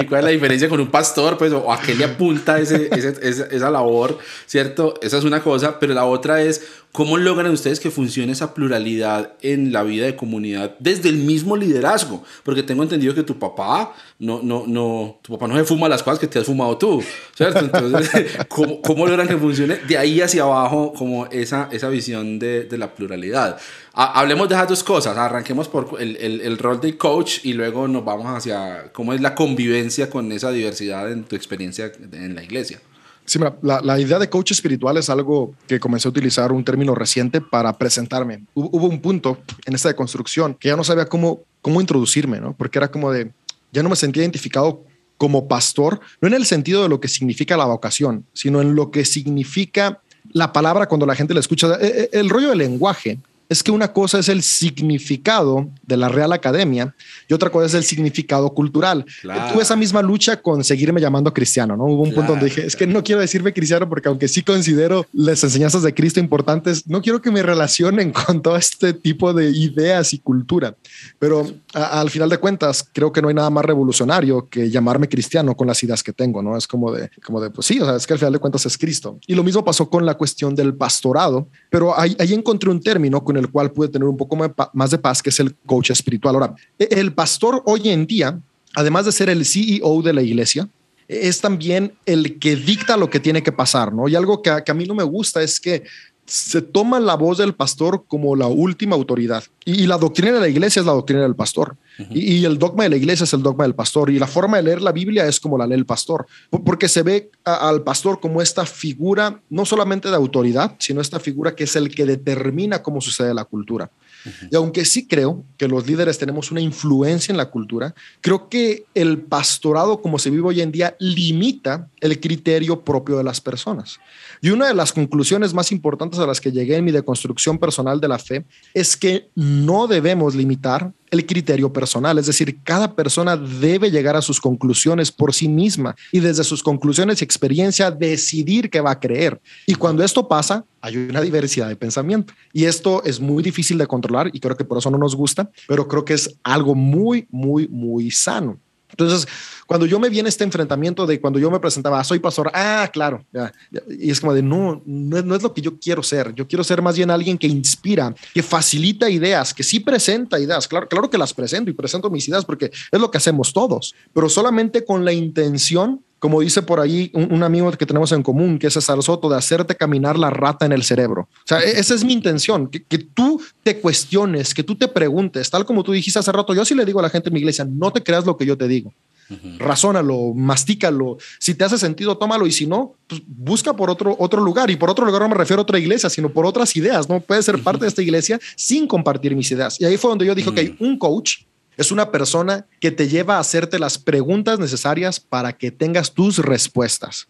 ¿Y cuál es la diferencia con un pastor? Pues, ¿O a qué le apunta ese, esa, esa labor? ¿Cierto? Esa es una cosa, pero la otra es, ¿cómo logran ustedes que funcione esa pluralidad en la vida de comunidad desde el mismo liderazgo? Porque tengo entendido que tu papá no, no, no, tu papá no se fuma las cosas que te has fumado tú, ¿cierto? Entonces, ¿cómo, cómo logran que funcione de ahí hacia abajo como esa, esa visión de, de la pluralidad? hablemos de esas dos cosas, arranquemos por el, el, el, rol de coach y luego nos vamos hacia cómo es la convivencia con esa diversidad en tu experiencia en la iglesia. Sí, mira, la, la, idea de coach espiritual es algo que comencé a utilizar un término reciente para presentarme. Hubo, hubo un punto en esta deconstrucción que ya no sabía cómo, cómo introducirme, ¿no? Porque era como de, ya no me sentía identificado como pastor, no en el sentido de lo que significa la vocación, sino en lo que significa la palabra cuando la gente la escucha. El, e, el rollo del lenguaje es que una cosa es el significado de la Real Academia y otra cosa es el significado cultural. Claro. Tuve esa misma lucha con seguirme llamando cristiano, ¿no? Hubo un claro, punto donde dije, es que no quiero decirme cristiano porque aunque sí considero las enseñanzas de Cristo importantes, no quiero que me relacionen con todo este tipo de ideas y cultura. Pero a, al final de cuentas, creo que no hay nada más revolucionario que llamarme cristiano con las ideas que tengo, ¿no? Es como de, como de pues sí, o sea, es que al final de cuentas es Cristo. Y lo mismo pasó con la cuestión del pastorado, pero ahí, ahí encontré un término con el cual pude tener un poco más de paz, que es el coach espiritual. Ahora, el pastor hoy en día, además de ser el CEO de la iglesia, es también el que dicta lo que tiene que pasar, ¿no? Y algo que a, mí no me gusta es que se toma la voz del pastor como la última autoridad. Y, la doctrina de la iglesia es la doctrina del pastor. Uh -huh. y, y, el dogma de la iglesia es el dogma del pastor. Y la forma de leer la Biblia es como la lee el pastor. Porque se ve a, al pastor como esta figura, no solamente de autoridad, sino esta figura que es el que determina cómo sucede la cultura. Uh -huh. Y aunque sí creo que los líderes tenemos una influencia en la cultura, creo que el pastorado como se vive hoy en día limita el criterio propio de las personas. Y una de las conclusiones más importantes a las que llegué en mi deconstrucción personal de la fe es que no debemos limitar el criterio personal, es decir, cada persona debe llegar a sus conclusiones por sí misma y desde sus conclusiones y experiencia decidir qué va a creer. Y cuando esto pasa, hay una diversidad de pensamiento y esto es muy difícil de controlar y creo que por eso no nos gusta, pero creo que es algo muy, muy, muy sano. Entonces, cuando yo me vi en este enfrentamiento de cuando yo me presentaba, ah, soy pastor, ah, claro, ya, y es como de, no, no no es, lo que yo quiero ser, yo quiero ser más bien alguien que inspira, que facilita ideas, que sí presenta ideas, claro, claro que las presento y presento mis ideas porque es lo que hacemos todos, pero solamente con la intención como dice por ahí un, un, amigo que tenemos en común, que es César Soto, de hacerte caminar la rata en el cerebro. O sea, e, esa es mi intención, que, que, tú te cuestiones, que tú te preguntes, tal como tú dijiste hace rato, yo sí le digo a la gente en mi iglesia, no te creas lo que yo te digo. Uh -huh. Razónalo, mastícalo. Si te hace sentido, tómalo. Y si no, pues busca por otro, otro lugar. Y por otro lugar no me refiero a otra iglesia, sino por otras ideas. No puedes ser uh -huh. parte de esta iglesia sin compartir mis ideas. Y ahí fue donde yo dije, uh -huh. ok, un coach es una persona que te lleva a hacerte las preguntas necesarias para que tengas tus respuestas.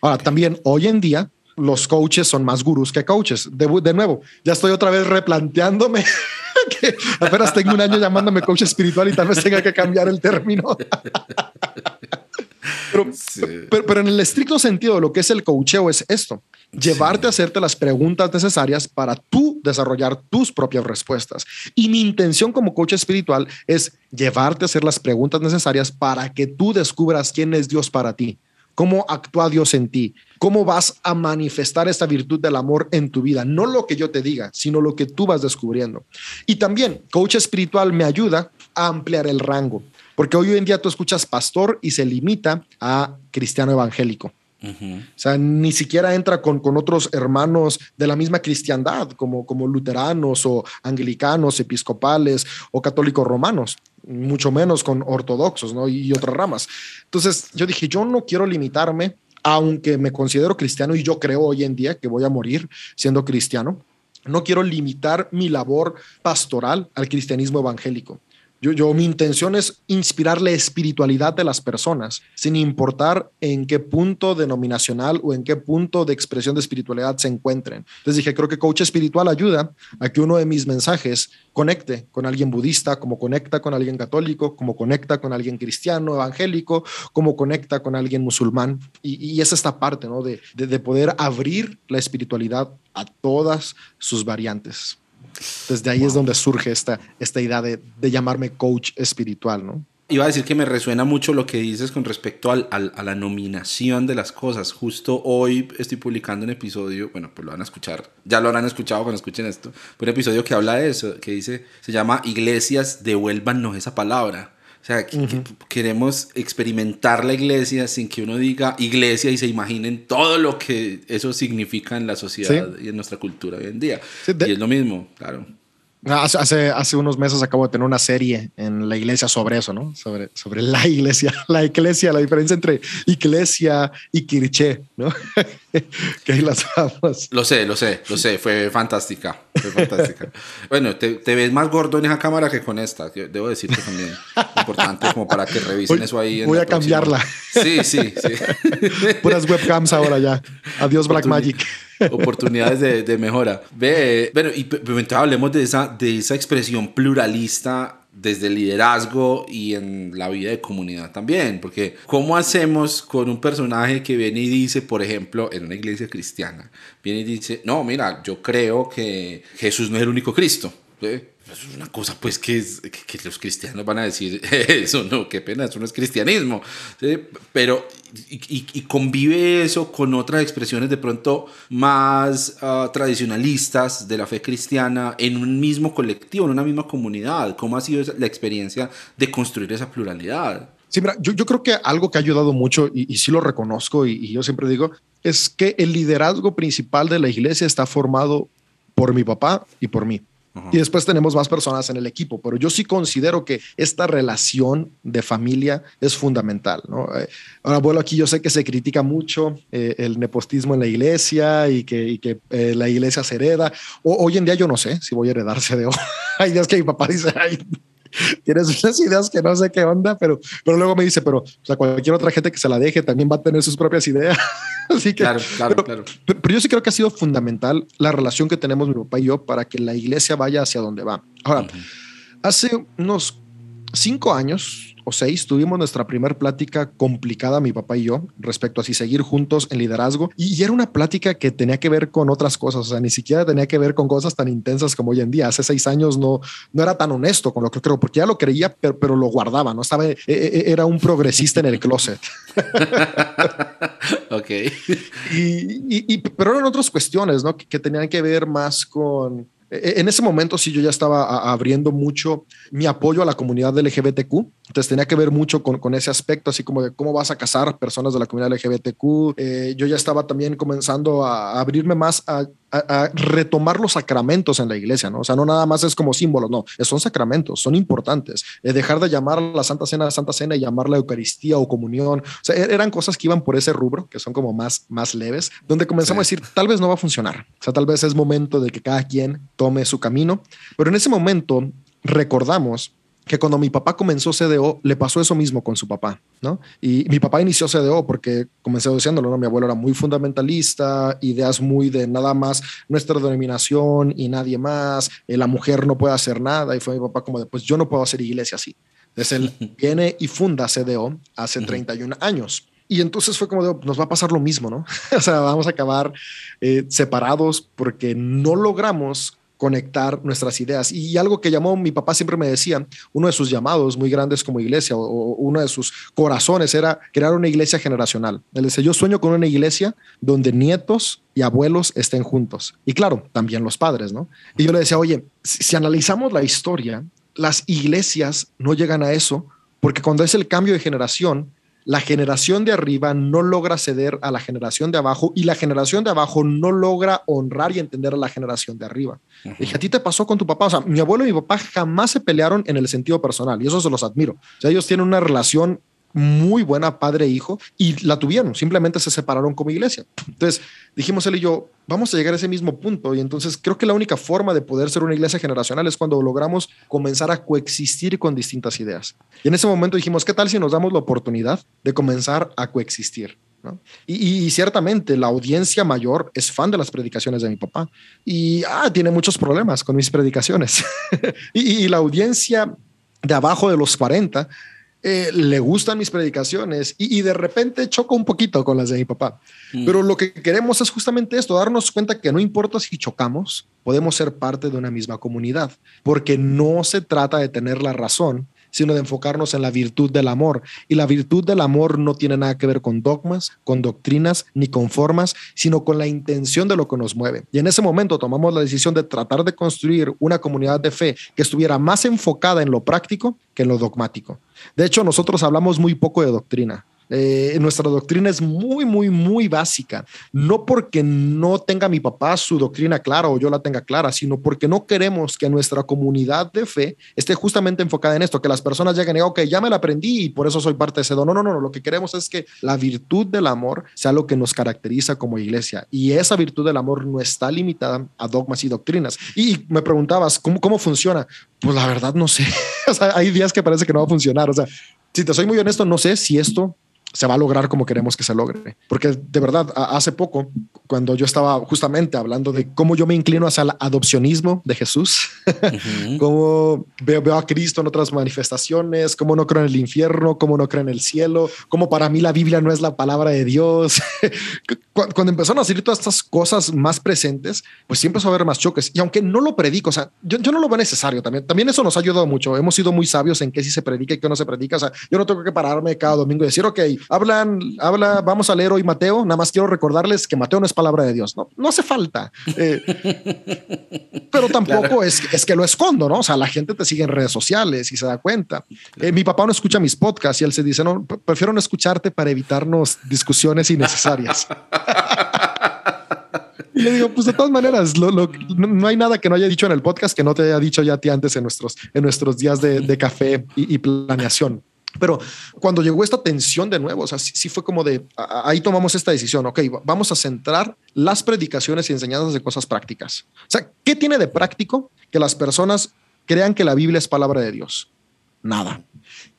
Ahora, también hoy en día, los coaches son más gurús que coaches. De, de nuevo, ya estoy otra vez replanteándome que apenas tengo un año llamándome coach espiritual y tal vez tenga que cambiar el término. pero, sí. pero, pero, en el estricto sentido de lo que es el coacheo es esto, llevarte sí. a hacerte las preguntas necesarias para tú desarrollar tus propias respuestas. Y mi intención como coach espiritual es llevarte a hacer las preguntas necesarias para que tú descubras quién es Dios para ti, cómo actúa Dios en ti, cómo vas a manifestar esta virtud del amor en tu vida. No lo que yo te diga, sino lo que tú vas descubriendo. Y también, coach espiritual me ayuda a ampliar el rango, porque hoy en día tú escuchas pastor y se limita a cristiano evangélico. Uh -huh. O sea, ni siquiera entra con, con, otros hermanos de la misma cristiandad, como, como luteranos o anglicanos, episcopales o católicos romanos, mucho menos con ortodoxos ¿no? y otras ramas. Entonces yo dije, yo no quiero limitarme aunque me considero cristiano y yo creo hoy en día que voy a morir siendo cristiano, no quiero limitar mi labor pastoral al cristianismo evangélico. Yo, yo, mi intención es inspirar la espiritualidad de las personas, sin importar en qué punto denominacional o en qué punto de expresión de espiritualidad se encuentren. Entonces dije, creo que coach espiritual ayuda a que uno de mis mensajes conecte con alguien budista, como conecta con alguien católico, como conecta con alguien cristiano, evangélico, como conecta con alguien musulmán. Y, es esta parte, ¿no? De, de poder abrir la espiritualidad a todas sus variantes. Desde ahí es donde surge esta, esta idea de, de, llamarme coach espiritual, ¿no? Iba a decir que me resuena mucho lo que dices con respecto al, al, a la nominación de las cosas. Justo hoy estoy publicando un episodio, bueno, pues lo van a escuchar, ya lo habrán escuchado cuando escuchen esto, un episodio que habla de eso, que dice, se llama Iglesias, devuélvanos esa palabra. O sea, uh -huh. queremos experimentar la iglesia sin que uno diga iglesia y se imaginen todo lo que eso significa en la sociedad sí. y en nuestra cultura hoy en día. Sí, de... Y es lo mismo, claro. Hace, hace, hace, unos meses acabo de tener una serie en la iglesia sobre eso, ¿no? Sobre, sobre la iglesia, la iglesia, la diferencia entre iglesia y kirché, ¿no? que ahí las vamos. Lo sé, lo sé, lo sé, fue fantástica, fue fantástica. bueno, te, te, ves más gordo en esa cámara que con esta, debo decirte también. Importante como para que revisen voy, eso ahí. voy a cambiarla. Sí, sí, sí. Puras webcams ahora ya. Adiós Black Magic oportunidades de, de, mejora. Ve, bueno, y hablemos de esa, de esa expresión pluralista desde el liderazgo y en la vida de comunidad también, porque ¿cómo hacemos con un personaje que viene y dice, por ejemplo, en una iglesia cristiana, viene y dice, no, mira, yo creo que Jesús no es el único Cristo? ¿Sí? es una cosa pues que, es, que, que, los cristianos van a decir eso no qué pena eso no es cristianismo ¿sí? pero y, y, convive eso con otras expresiones de pronto más uh, tradicionalistas de la fe cristiana en un mismo colectivo en una misma comunidad cómo ha sido la experiencia de construir esa pluralidad Sí, mira, yo, yo creo que algo que ha ayudado mucho, y, y sí lo reconozco, y, y yo siempre digo, es que el liderazgo principal de la iglesia está formado por mi papá y por mí. Uh -huh. Y después tenemos más personas en el equipo, pero yo sí considero que esta relación de familia es fundamental. ¿no? Eh, ahora, bueno, aquí yo sé que se critica mucho eh, el nepotismo en la iglesia y que, y que eh, la iglesia se hereda. O, hoy en día yo no sé si voy a heredarse de Hay días que mi papá dice, ay, tienes unas ideas que no sé qué onda, pero, pero luego me dice, pero o sea, cualquier otra gente que se la deje también va a tener sus propias ideas. Así que, claro, claro, pero, claro. Pero, yo sí creo que ha sido fundamental la relación que tenemos mi papá y yo para que la iglesia vaya hacia donde va. Ahora, uh -huh. hace unos cinco años o seis tuvimos nuestra primera plática complicada, mi papá y yo, respecto a si seguir juntos en liderazgo. Y era una plática que tenía que ver con otras cosas, o sea, ni siquiera tenía que ver con cosas tan intensas como hoy en día. Hace seis años no, no era tan honesto con lo que creo, porque ya lo creía, pero, pero lo guardaba, ¿no? Estaba, e, e, era un progresista en el closet. ok. Y, y, y, pero eran otras cuestiones, ¿no? Que, que tenían que ver más con en ese momento sí yo ya estaba abriendo mucho mi apoyo a la comunidad LGBTQ, entonces tenía que ver mucho con, con ese aspecto, así como de cómo vas a casar personas de la comunidad LGBTQ. Eh, yo ya estaba también comenzando a abrirme más a, a, a, retomar los sacramentos en la iglesia, ¿no? O sea, no nada más es como símbolos, no, son sacramentos, son importantes. Eh, dejar de llamar la Santa Cena Santa Cena y llamarla Eucaristía o comunión, o sea, er, eran cosas que iban por ese rubro, que son como más, más leves, donde comenzamos sí. a decir, tal vez no va a funcionar, o sea, tal vez es momento de que cada quien tome su camino, pero en ese momento recordamos que cuando mi papá comenzó CDO, le pasó eso mismo con su papá, ¿no? Y mi papá inició CDO porque comencé diciéndolo, ¿no? Mi abuelo era muy fundamentalista, ideas muy de nada más nuestra denominación y nadie más, eh, la mujer no puede hacer nada, y fue mi papá como de, pues yo no puedo hacer iglesia así. Entonces él viene y funda CDO hace 31 años. Y entonces fue como de, nos va a pasar lo mismo, ¿no? o sea, vamos a acabar eh, separados porque no logramos conectar nuestras ideas. Y algo que llamó mi papá siempre me decía, uno de sus llamados muy grandes como iglesia o, uno de sus corazones era crear una iglesia generacional. Él dice, yo sueño con una iglesia donde nietos y abuelos estén juntos. Y claro, también los padres, ¿no? Y yo le decía, oye, si analizamos la historia, las iglesias no llegan a eso porque cuando es el cambio de generación, la generación de arriba no logra ceder a la generación de abajo y la generación de abajo no logra honrar y entender a la generación de arriba. -huh. Dije, a ti te pasó con tu papá. O sea, mi abuelo y mi papá jamás se pelearon en el sentido personal y eso se los admiro. O sea, ellos tienen una relación muy buena padre e hijo y la tuvieron, simplemente se separaron como iglesia. Entonces dijimos él y yo, vamos a llegar a ese mismo punto y entonces creo que la única forma de poder ser una iglesia generacional es cuando logramos comenzar a coexistir con distintas ideas. Y en ese momento dijimos, ¿qué tal si nos damos la oportunidad de comenzar a coexistir? Y, ciertamente la audiencia mayor es fan de las predicaciones de mi papá y ah, tiene muchos problemas con mis predicaciones. y, y, la audiencia de abajo de los 40 eh, le gustan mis predicaciones y, de repente choco un poquito con las de mi papá. Mm. Pero lo que queremos es justamente esto, darnos cuenta que no importa si chocamos, podemos ser parte de una misma comunidad, porque no se trata de tener la razón, sino de enfocarnos en la virtud del amor. Y la virtud del amor no tiene nada que ver con dogmas, con doctrinas, ni con formas, sino con la intención de lo que nos mueve. Y en ese momento tomamos la decisión de tratar de construir una comunidad de fe que estuviera más enfocada en lo práctico que en lo dogmático. De hecho, nosotros hablamos muy poco de doctrina. Eh, nuestra doctrina es muy, muy, muy básica. No porque no tenga mi papá su doctrina clara o yo la tenga clara, sino porque no queremos que nuestra comunidad de fe esté justamente enfocada en esto, que las personas lleguen y ok, ya me la aprendí y por eso soy parte de ese don. No, no, no, lo que queremos es que la virtud del amor sea lo que nos caracteriza como iglesia. Y esa virtud del amor no está limitada a dogmas y doctrinas. Y me preguntabas, ¿cómo, cómo funciona? Pues la verdad no sé. o sea, hay días que parece que no va a funcionar. O sea, si te soy muy honesto, no sé si esto se va a lograr como queremos que se logre. Porque de verdad, hace poco, cuando yo estaba justamente hablando de cómo yo me inclino hacia el adopcionismo de Jesús, cómo veo, a Cristo en otras manifestaciones, cómo no creo en el infierno, cómo no creo en el cielo, cómo para mí la Biblia no es la palabra de Dios. cuando empezaron a salir todas estas cosas más presentes, pues siempre empezó a haber más choques. Y aunque no lo predico, o sea, yo, yo no lo veo necesario también. También eso nos ha ayudado mucho. Hemos sido muy sabios en qué sí se predica y qué no se predica. O sea, yo no tengo que pararme cada domingo y decir, ok, hablan, habla, vamos a leer hoy Mateo, nada más quiero recordarles que Mateo no es palabra de Dios, no, no hace falta. Eh, pero tampoco es, es que lo escondo, ¿no? O sea, la gente te sigue en redes sociales y se da cuenta. Eh, mi papá no escucha mis podcasts y él se dice, no, prefiero no escucharte para evitarnos discusiones innecesarias. Y le digo, pues de todas maneras, no hay nada que no haya dicho en el podcast que no te haya dicho ya a ti antes en nuestros, en nuestros días de, café y, planeación. Pero cuando llegó esta tensión de nuevo, o sea, sí, fue como de, ahí tomamos esta decisión, ok, vamos a centrar las predicaciones y enseñanzas de cosas prácticas. O sea, ¿qué tiene de práctico que las personas crean que la Biblia es palabra de Dios? Nada.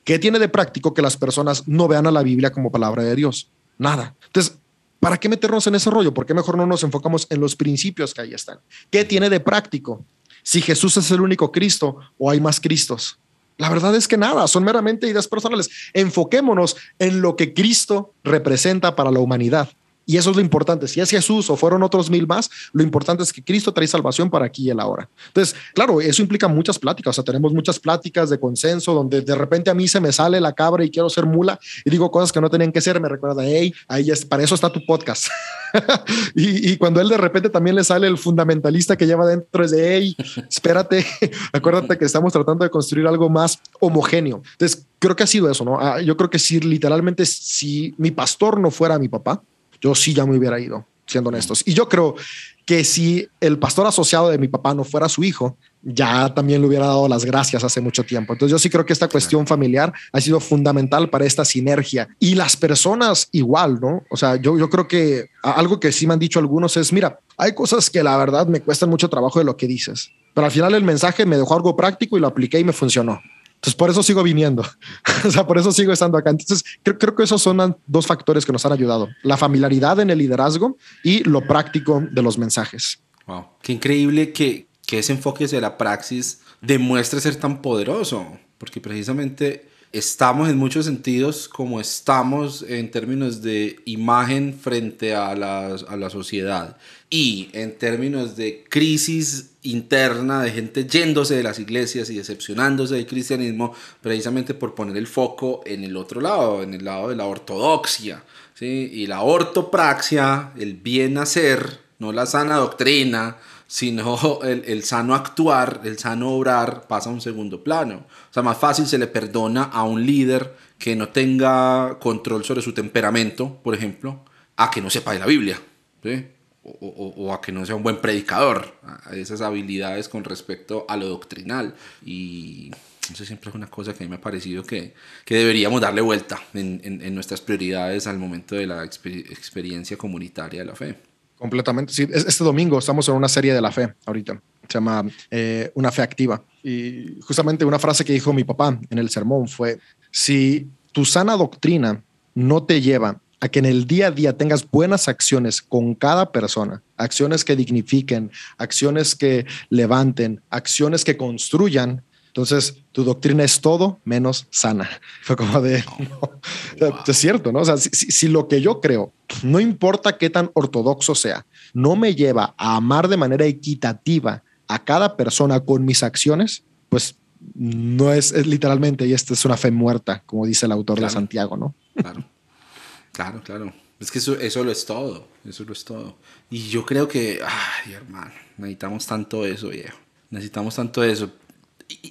¿Qué tiene de práctico que las personas no vean a la Biblia como palabra de Dios? Nada. Entonces, ¿para qué meternos en ese rollo? ¿Por qué mejor no nos enfocamos en los principios que ahí están? ¿Qué tiene de práctico? Si Jesús es el único Cristo o hay más Cristos. La verdad es que nada, son meramente ideas personales. Enfoquémonos en lo que Cristo representa para la humanidad. Y eso es lo importante. Si es Jesús o fueron otros mil más, lo importante es que Cristo trae salvación para aquí y el ahora. Entonces, claro, eso implica muchas pláticas. O sea, tenemos muchas pláticas de consenso donde de repente a mí se me sale la cabra y quiero ser mula y digo cosas que no tenían que ser. Me recuerda, hey, ahí es, para eso está tu podcast. y, cuando él de repente también le sale el fundamentalista que lleva dentro, es de, hey, espérate, acuérdate que estamos tratando de construir algo más homogéneo. Entonces, creo que ha sido eso, ¿no? Ah, yo creo que si literalmente, si mi pastor no fuera mi papá, yo sí ya me hubiera ido, siendo honestos. Y yo creo que si el pastor asociado de mi papá no fuera su hijo, ya también le hubiera dado las gracias hace mucho tiempo. Entonces yo sí creo que esta cuestión familiar ha sido fundamental para esta sinergia. Y las personas igual, ¿no? O sea, yo, yo creo que algo que sí me han dicho algunos es, mira, hay cosas que la verdad me cuestan mucho trabajo de lo que dices, pero al final el mensaje me dejó algo práctico y lo apliqué y me funcionó. Entonces, por eso sigo viniendo. o sea, por eso sigo estando acá. Entonces, creo, creo, que esos son dos factores que nos han ayudado. La familiaridad en el liderazgo y lo práctico de los mensajes. Wow. Qué increíble que, que ese enfoque de la praxis demuestre ser tan poderoso. Porque precisamente estamos en muchos sentidos como estamos en términos de imagen frente a la, a la sociedad y en términos de crisis interna de gente yéndose de las iglesias y decepcionándose del cristianismo precisamente por poner el foco en el otro lado, en el lado de la ortodoxia. ¿sí? Y la ortopraxia, el bien hacer, no la sana doctrina, sino el, el, sano actuar, el sano obrar pasa a un segundo plano. O sea, más fácil se le perdona a un líder que no tenga control sobre su temperamento, por ejemplo, a que no sepa de la Biblia. ¿sí? o, a que no sea un buen predicador, a esas habilidades con respecto a lo doctrinal. Y eso siempre es una cosa que a mí me ha parecido que, que deberíamos darle vuelta en, en, nuestras prioridades al momento de la experiencia comunitaria de la fe. Completamente, sí. Este domingo estamos en una serie de la fe ahorita. Se llama eh, Una fe activa. Y justamente una frase que dijo mi papá en el sermón fue, si tu sana doctrina no te lleva a que en el día a día tengas buenas acciones con cada persona, acciones que dignifiquen, acciones que levanten, acciones que construyan, entonces, tu doctrina es todo menos sana. Fue como de, es cierto, ¿no? O sea, si, lo que yo creo, no importa qué tan ortodoxo sea, no me lleva a amar de manera equitativa a cada persona con mis acciones, pues no es, literalmente, y esta es una fe muerta, como dice el autor de Santiago, ¿no? Claro, claro, claro. Es que eso, eso lo es todo, eso lo es todo. Y yo creo que, ay, hermano, necesitamos tanto eso, viejo. Necesitamos tanto eso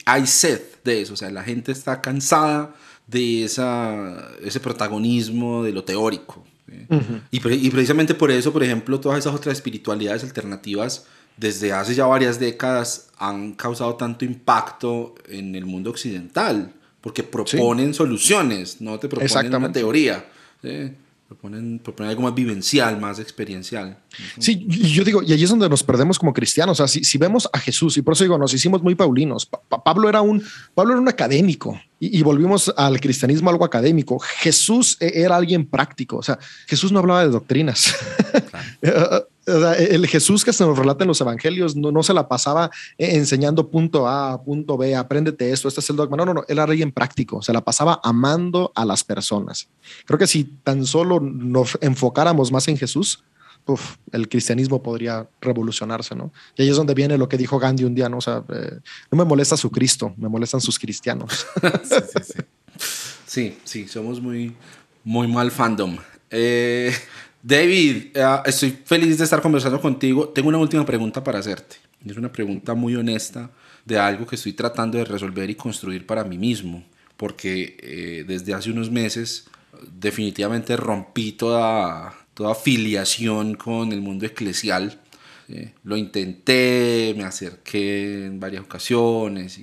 hay sed de eso, o sea, la gente está cansada de esa, ese protagonismo de lo teórico. y, precisamente por eso, por ejemplo, todas esas otras espiritualidades alternativas desde hace ya varias décadas han causado tanto impacto en el mundo occidental, porque proponen soluciones, no te proponen una teoría. ¿sí? Proponen, proponen algo más vivencial, más experiencial. Sí, yo digo, y ahí es donde nos perdemos como cristianos. O sea, si, si vemos a Jesús, y por eso digo, nos hicimos muy paulinos. Pablo era un, Pablo era un académico y, y, volvimos al cristianismo algo académico. Jesús e, era alguien práctico. O sea, Jesús no hablaba de doctrinas. Claro. el Jesús que se nos relata en los evangelios no, no, se la pasaba enseñando punto A, punto B, apréndete esto, este es el dogma. No, no, no, era alguien práctico, se la pasaba amando a las personas. Creo que si tan solo nos enfocáramos más en Jesús, el cristianismo podría revolucionarse, ¿no? Y ahí es donde viene lo que dijo Gandhi un día, ¿no? O sea, eh, no me molesta su Cristo, me molestan sus cristianos. sí, sí, sí. sí, sí, somos muy, muy mal fandom. Eh, David, eh, estoy feliz de estar conversando contigo. Tengo una última pregunta para hacerte. Es una pregunta muy honesta de algo que estoy tratando de resolver y construir para mí mismo, porque eh, desde hace unos meses definitivamente rompí toda, toda afiliación con el mundo eclesial. Lo intenté, me acerqué en varias ocasiones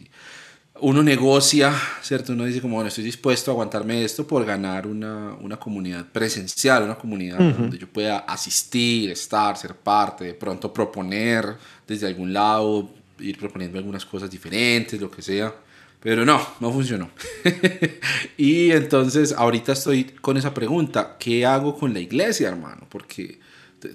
uno negocia, ¿cierto? Uno dice como, bueno, estoy dispuesto a aguantarme esto por ganar una, una comunidad presencial, una comunidad donde yo pueda asistir, estar, ser parte, de pronto proponer desde algún lado, ir proponiendo algunas cosas diferentes, lo que sea. Pero no, no funcionó. y entonces ahorita estoy con esa pregunta, ¿qué hago con la iglesia, hermano? Porque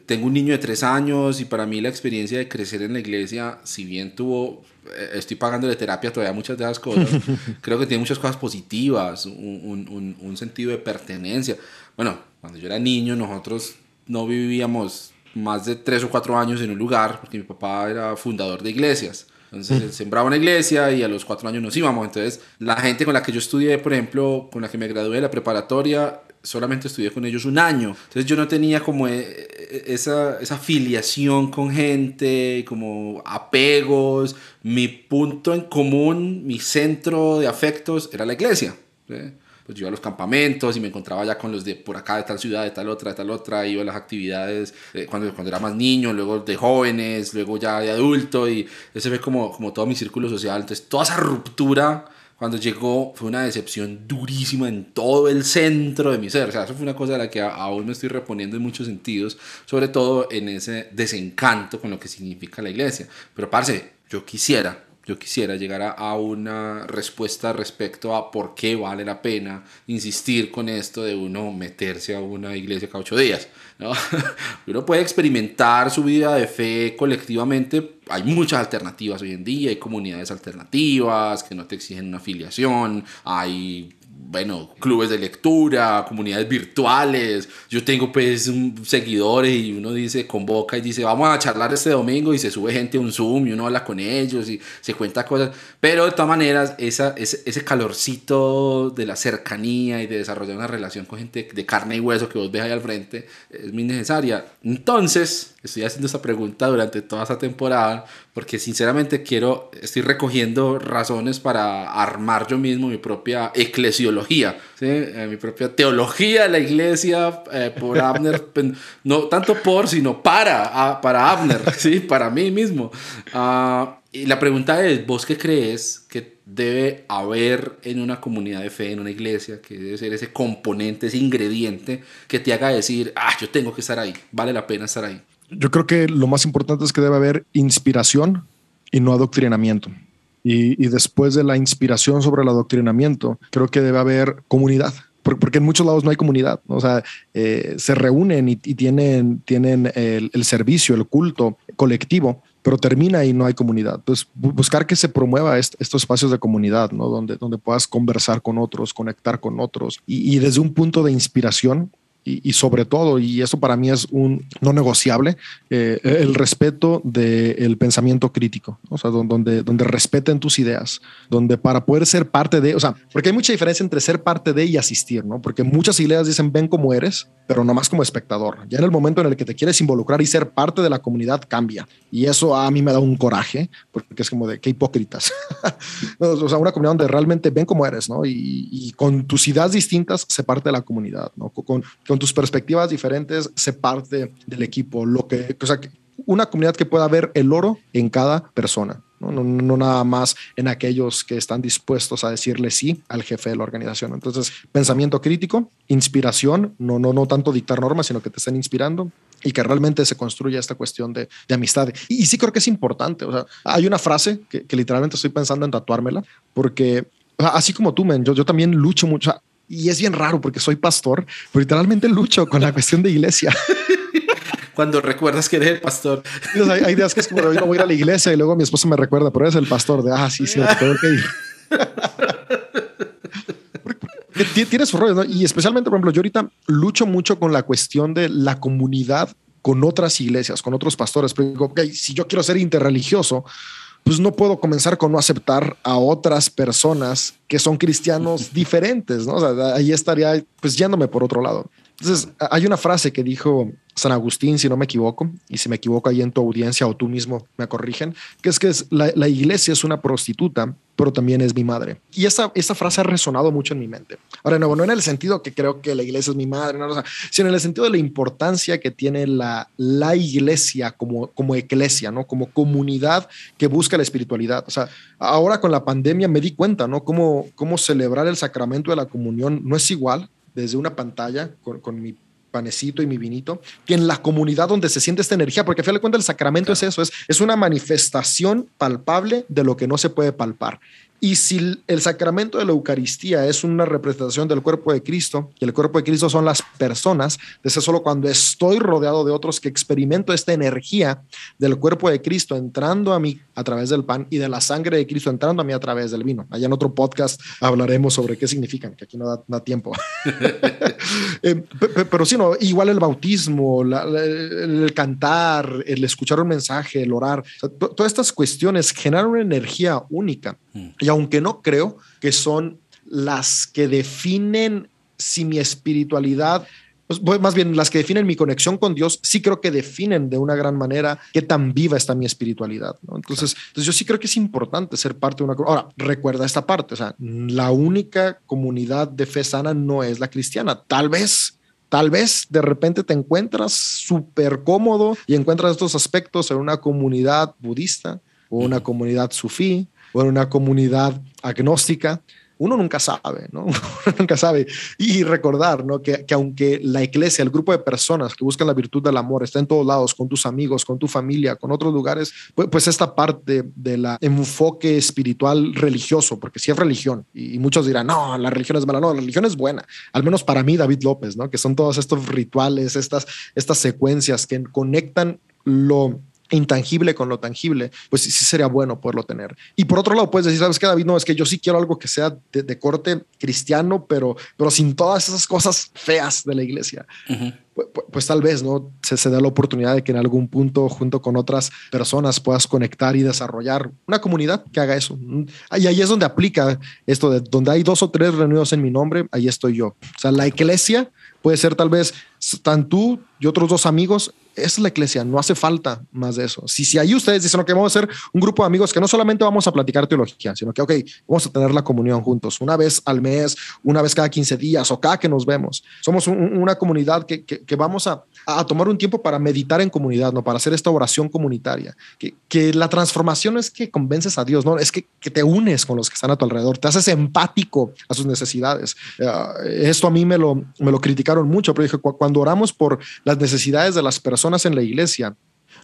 tengo un niño de tres años y para mí la experiencia de crecer en la iglesia, si bien tuvo eh, estoy pagando de terapia todavía muchas de esas cosas. Creo que tiene muchas cosas positivas, un, un, un, sentido de pertenencia. Bueno, cuando yo era niño, nosotros no vivíamos más de tres o cuatro años en un lugar, porque mi papá era fundador de iglesias. Entonces él sembraba una iglesia y a los cuatro años nos íbamos. Entonces la gente con la que yo estudié, por ejemplo, con la que me gradué de la preparatoria, solamente estudié con ellos un año. Entonces yo no tenía como eh, eh, esa, esa afiliación con gente, como apegos. Mi punto en común, mi centro de afectos era la iglesia. Pues yo iba a los campamentos y me encontraba ya con los de por acá, de tal ciudad, de tal otra, de tal otra. Iba a las actividades eh, cuando, cuando era más niño, luego de jóvenes, luego ya de adulto. Y ese fue como, como todo mi círculo social. Entonces toda esa ruptura cuando llegó fue una decepción durísima en todo el centro de mi ser. O sea, eso fue una cosa de la que aún me estoy reponiendo en muchos sentidos, sobre todo en ese desencanto con lo que significa la iglesia. Pero, parce, yo quisiera yo quisiera llegar a, una respuesta respecto a por qué vale la pena insistir con esto de uno meterse a una iglesia cada ocho días. ¿no? uno puede experimentar su vida de fe colectivamente. Hay muchas alternativas hoy en día, hay comunidades alternativas que no te exigen una afiliación, hay bueno, clubes de lectura, comunidades virtuales. Yo tengo pues seguidores y uno dice, convoca y dice, vamos a charlar este domingo y se sube gente a un Zoom y uno habla con ellos y se cuenta cosas. Pero de todas maneras, esa, ese, ese calorcito de la cercanía y de desarrollar una relación con gente de carne y hueso que vos ves ahí al frente es muy necesaria. Entonces, estoy haciendo esta pregunta durante toda esta temporada porque sinceramente quiero, estoy recogiendo razones para armar yo mismo mi propia eclesiología, ¿sí? Eh, mi propia teología de la iglesia eh, por Abner, no tanto por, sino para, para Abner, ¿sí? para mí mismo. Ah, y la pregunta es, ¿vos qué crees que debe haber en una comunidad de fe, en una iglesia, que debe ser ese componente, ese ingrediente que te haga decir, ah, yo tengo que estar ahí, vale la pena estar ahí? Yo creo que lo más importante es que debe haber inspiración y no adoctrinamiento. Y, después de la inspiración sobre el adoctrinamiento, creo que debe haber comunidad porque en muchos lados no hay comunidad, o sea, eh, se reúnen y, tienen, tienen el, servicio, el culto colectivo, pero termina y no hay comunidad. Entonces, buscar que se promueva estos espacios de comunidad, ¿no? Donde, donde puedas conversar con otros, conectar con otros y desde un punto de inspiración y, sobre todo, y eso para mí es un no negociable, eh, el respeto del pensamiento crítico, o sea, donde, donde respeten tus ideas, donde para poder ser parte de, o sea, porque hay mucha diferencia entre ser parte de y asistir, ¿no? Porque muchas ideas dicen ven como eres, pero no más como espectador. Ya en el momento en el que te quieres involucrar y ser parte de la comunidad cambia. Y eso a mí me da un coraje, porque es como de qué hipócritas. o sea, una comunidad donde realmente ven como eres, ¿no? Y, con tus ideas distintas se parte de la comunidad, ¿no? Con, con tus perspectivas diferentes se parte del equipo. Lo que, o sea, una comunidad que pueda ver el oro en cada persona. ¿no? No, nada más en aquellos que están dispuestos a decirle sí al jefe de la organización. Entonces, pensamiento crítico, inspiración, no, no, no tanto dictar normas, sino que te estén inspirando y que realmente se construya esta cuestión de, de amistad. Y, sí creo que es importante. O sea, hay una frase que, que literalmente estoy pensando en tatuármela, porque así como tú, men, yo, yo también lucho mucho y es bien raro porque soy pastor, pero literalmente lucho con la cuestión de iglesia. Cuando recuerdas que eres el pastor. hay, días que es como yo voy a ir a la iglesia y luego mi esposa me recuerda, pero eres el pastor de, ah, sí, sí, tengo que ir. Tienes rollo, ¿no? Y especialmente, por ejemplo, yo ahorita lucho mucho con la cuestión de la comunidad con otras iglesias, con otros pastores. Pero digo, okay, si yo quiero ser interreligioso, pues no puedo comenzar con no aceptar a otras personas que son cristianos diferentes, ¿no? O sea, ahí estaría pues yéndome por otro lado. Entonces, hay una frase que dijo San Agustín, si no me equivoco, y si me equivoco ahí en tu audiencia o tú mismo me corrigen, que es que es, la, iglesia es una prostituta, pero también es mi madre. Y esa, esa frase ha resonado mucho en mi mente. Ahora, no, no en el sentido que creo que la iglesia es mi madre, no, sino en el sentido de la importancia que tiene la, la iglesia como, como iglesia, ¿no? Como comunidad que busca la espiritualidad. O sea, ahora con la pandemia me di cuenta, ¿no? Cómo, cómo celebrar el sacramento de la comunión no es igual desde una pantalla con, con mi panecito y mi vinito, que en la comunidad donde se siente esta energía, porque a fin de cuentas el sacramento es eso, es, es una manifestación palpable de lo que no se puede palpar. Y si el sacramento de la Eucaristía es una representación del cuerpo de Cristo, y el cuerpo de Cristo son las personas, es solo cuando estoy rodeado de otros que experimento esta energía del cuerpo de Cristo entrando a mí a través del pan y de la sangre de Cristo entrando a mí a través del vino. Allá en otro podcast hablaremos sobre qué significan, que aquí no da, tiempo. Eh, pero sí, no, igual el bautismo, el, cantar, el escuchar un mensaje, el orar, todas estas cuestiones generan una energía única. Mm. Y aunque no creo que son las que definen si mi espiritualidad pues, más bien las que definen mi conexión con Dios, sí creo que definen de una gran manera qué tan viva está mi espiritualidad. Entonces, entonces, yo sí creo que es importante ser parte de una... Ahora, recuerda esta parte, o sea, la única comunidad de fe sana no es la cristiana. Tal vez Tal vez de repente te encuentras súper cómodo y encuentras estos aspectos en una comunidad budista o una comunidad sufí o en una comunidad agnóstica, uno nunca sabe, ¿no? Uno nunca sabe. Y recordar, ¿no? Que, que, aunque la iglesia, el grupo de personas que buscan la virtud del amor está en todos lados, con tus amigos, con tu familia, con otros lugares, pues, pues esta parte del enfoque espiritual religioso, porque si sí es religión, y, muchos dirán, no, la religión es mala, no, la religión es buena, al menos para mí, David López, ¿no? Que son todos estos rituales, estas, estas secuencias que conectan lo intangible con lo tangible, pues sí, sería bueno poderlo tener. Y por otro lado, puedes decir, ¿sabes qué, David? No, es que yo sí quiero algo que sea de, corte cristiano, pero, pero sin todas esas cosas feas de la iglesia. pues, pues, tal vez, ¿no? Se, se da la oportunidad de que en algún punto, junto con otras personas, puedas conectar y desarrollar una comunidad que haga eso. Y ahí es donde aplica esto de donde hay dos o tres reunidos en mi nombre, ahí estoy yo. O sea, la iglesia puede ser tal vez tan tú y otros dos amigos es la iglesia, no hace falta más de eso. Si, si ahí ustedes dicen, que vamos a ser un grupo de amigos que no solamente vamos a platicar teología, sino que, ok, vamos a tener la comunión juntos, una vez al mes, una vez cada 15 días o cada que nos vemos. Somos una comunidad que, que, vamos a, a, tomar un tiempo para meditar en comunidad, ¿no? Para hacer esta oración comunitaria. Que, que la transformación es que convences a Dios, ¿no? Es que, que, te unes con los que están a tu alrededor, te haces empático a sus necesidades. Uh, esto a mí me lo, me lo criticaron mucho, pero dije, cuando oramos por las necesidades de las personas en la iglesia,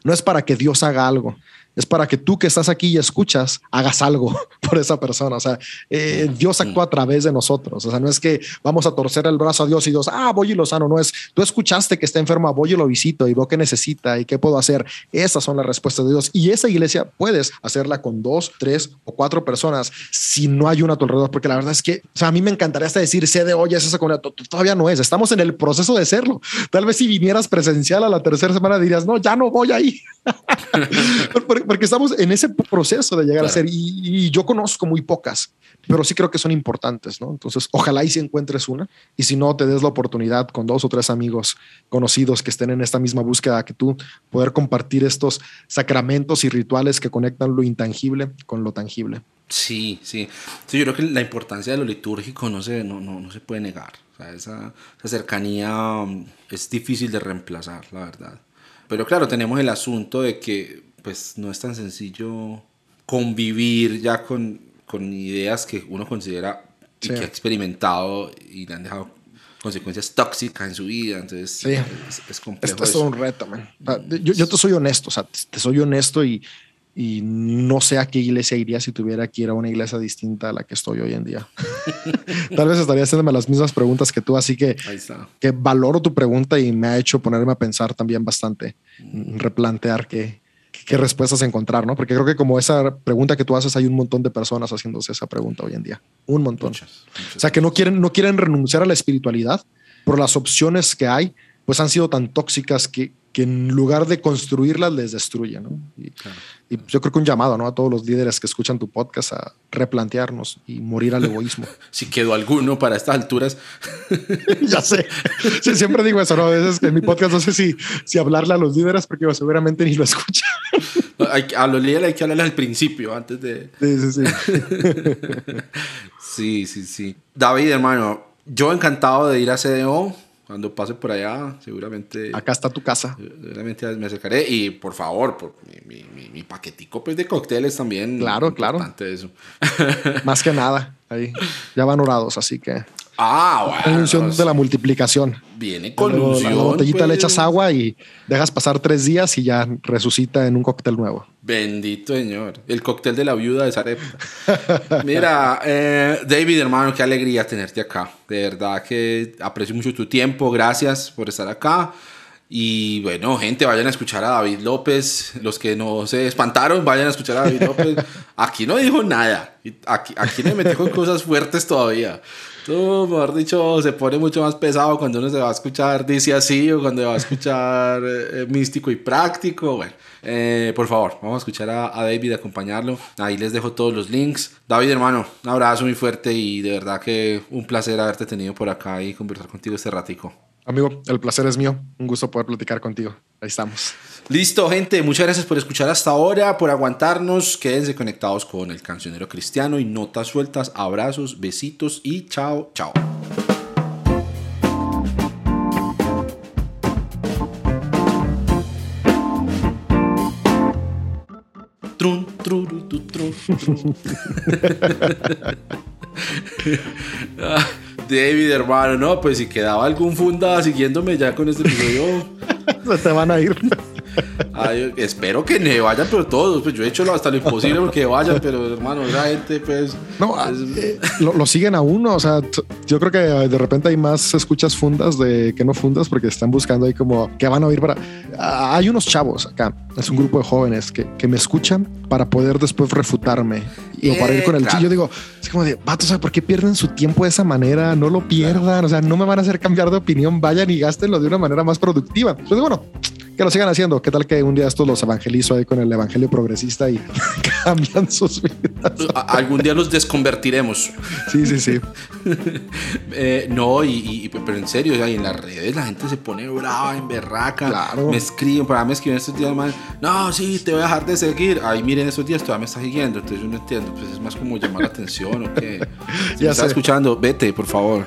no es para que Dios haga algo, es para que tú que estás aquí y escuchas hagas algo por esa persona. O sea, eh, Dios actúa a través de nosotros. O sea, no es que vamos a torcer el brazo a Dios y Dios, ah, voy y lo sano. No es, tú escuchaste que está enfermo, voy y lo visito y veo qué necesita y qué puedo hacer. Esas son las respuestas de Dios. Y esa iglesia puedes hacerla con dos, tres o cuatro personas si no hay una a tu alrededor, porque la verdad es que, o sea, a mí me encantaría hasta decir, sé de hoy es esa comunidad. Todavía no es. Estamos en el proceso de serlo. Tal vez si vinieras presencial a la tercera semana dirías, no, ya no voy ahí. porque estamos en ese proceso de llegar a ser y, yo conozco muy pocas, pero sí creo que son importantes, ¿no? Entonces, ojalá y si encuentres una y si no, te des la oportunidad con dos o tres amigos conocidos que estén en esta misma búsqueda que tú, poder compartir estos sacramentos y rituales que conectan lo intangible con lo tangible. Sí, sí. yo creo que la importancia de lo litúrgico no se, no, no, no se puede negar. esa, esa cercanía mm, es difícil de reemplazar, la verdad. Pero claro, tenemos el asunto de que pues no es tan sencillo convivir ya con, con ideas que uno considera y que ha experimentado y le han dejado consecuencias tóxicas en su vida. Entonces, sí. es, complejo. Esto es un reto, man. yo, yo, te soy honesto, o sea, te soy honesto y, y no sé a qué iglesia iría si tuviera que ir a una iglesia distinta a la que estoy hoy en día. Tal vez estaría haciéndome las mismas preguntas que tú, así que, que valoro tu pregunta y me ha hecho ponerme a pensar también bastante, mm. replantear qué, qué respuestas encontrar, ¿no? Porque creo que como esa pregunta que tú haces, hay un montón de personas haciéndose esa pregunta hoy en día. Un montón. o sea, que no quieren, no quieren renunciar a la espiritualidad por las opciones que hay, pues han sido tan tóxicas que, que en lugar de construirlas les destruyen. ¿no? Y, yo creo que un llamado ¿no? a todos los líderes que escuchan tu podcast a replantearnos y morir al egoísmo. si quedó alguno para estas alturas. ya sé. siempre digo eso, ¿no? A veces en mi podcast no sé si, si hablarle a los líderes porque seguramente ni lo escuchan. a los líderes hay que hablarles al principio, antes de... Sí, sí, sí. sí, sí, sí. David, hermano, yo encantado de ir a CDO cuando pase por allá, seguramente. Acá está tu casa. Seguramente me acercaré. Y por favor, por mi, mi, mi paquetico pues, de cócteles también. Claro, claro. Eso. Más que nada. Ahí ya van orados, así que. Ah, bueno. Función de la multiplicación. Viene con La, botellita le echas pues. agua y dejas pasar tres días y ya resucita en un cóctel nuevo. Bendito Señor. El cóctel de la viuda de Sarepta. Mira, eh, David, hermano, qué alegría tenerte acá. De verdad que aprecio mucho tu tiempo. Gracias por estar acá. Y bueno, gente, vayan a escuchar a David López. Los que no se espantaron, vayan a escuchar a David López. Aquí no dijo nada. Aquí, aquí me metí con cosas fuertes todavía. Tú, mejor dicho, se pone mucho más pesado cuando uno se va a escuchar dice así o cuando va a escuchar eh, místico y práctico. Bueno, eh, por favor, vamos a escuchar a, a, David, acompañarlo. Ahí les dejo todos los links. David, hermano, un abrazo muy fuerte y de verdad que un placer haberte tenido por acá y conversar contigo este ratico. Amigo, el placer es mío. Un gusto poder platicar contigo. Ahí estamos. Listo, gente. Muchas gracias por escuchar hasta ahora, por aguantarnos. Quédense conectados con el cancionero cristiano y notas sueltas. Abrazos, besitos y chao, chao. Trun, David, hermano, no, pues si quedaba algún funda siguiéndome ya con este episodio. Se te van a ir. Espero que me vayan, pero todos. Pues yo he hecho hasta lo imposible porque vayan, pero hermano, la gente, pues. No, ah, eh, lo, siguen a uno. O sea, yo creo que de repente hay más escuchas fundas de que no fundas porque están buscando ahí como que van a oír para. Ah, hay unos chavos acá, es un grupo de jóvenes que, que me escuchan para poder después refutarme y para ir con el chillo. Yo digo, es como de vato, ¿sabes por qué pierden su tiempo de esa manera? No lo pierdan. O sea, no me van a hacer cambiar de opinión. Vayan y gástenlo de una manera más productiva. Entonces, bueno, que lo sigan haciendo. ¿Qué tal que un día estos los evangelizo ahí con el evangelio progresista y cambian sus vidas? Algún día los desconvertiremos. Sí, sí, sí. Eh, no, y, pero en serio, en las redes la gente se pone brava, en berraca. Claro. Me escriben, para me escriben estos días mal. No, sí, te voy a dejar de seguir. Ay, miren, estos días todavía me está siguiendo. Entonces yo no entiendo. Pues es más como llamar la atención o qué. Si ya me está escuchando, vete, por favor.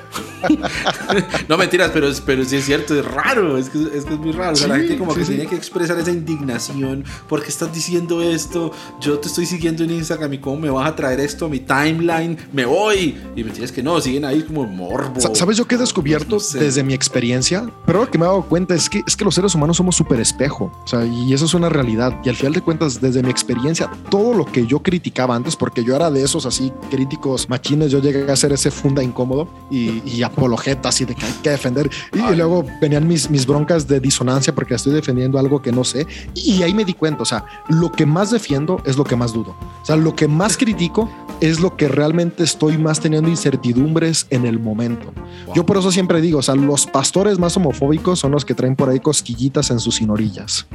no mentiras, pero, pero sí es cierto, es raro. Es que es, que es muy raro. la gente como que tiene que expresar esa indignación. porque estás diciendo esto? Yo te estoy siguiendo en Instagram y cómo me vas a traer esto a mi timeline. Me voy. Y me tienes que no, siguen ahí como morbo. ¿Sabes yo qué he descubierto desde mi experiencia? Pero lo que me he dado cuenta es que, es que los seres humanos somos súper espejo. O sea, y eso es una realidad. Y al final de cuentas, desde mi experiencia, todo lo que yo criticaba antes, porque yo era de esos así críticos machines, yo llegué a ser ese funda incómodo y, y apologeta así de que hay que defender. Y, luego venían mis, mis broncas de disonancia porque estoy defendiendo algo que no sé. Y ahí me di cuenta, o sea, lo que más defiendo es lo que más dudo. O sea, lo que más critico es lo que realmente estoy más teniendo incertidumbres en el momento. Yo por eso siempre digo, o sea, los pastores más homofóbicos son los que traen por ahí cosquillitas en sus sinorillas.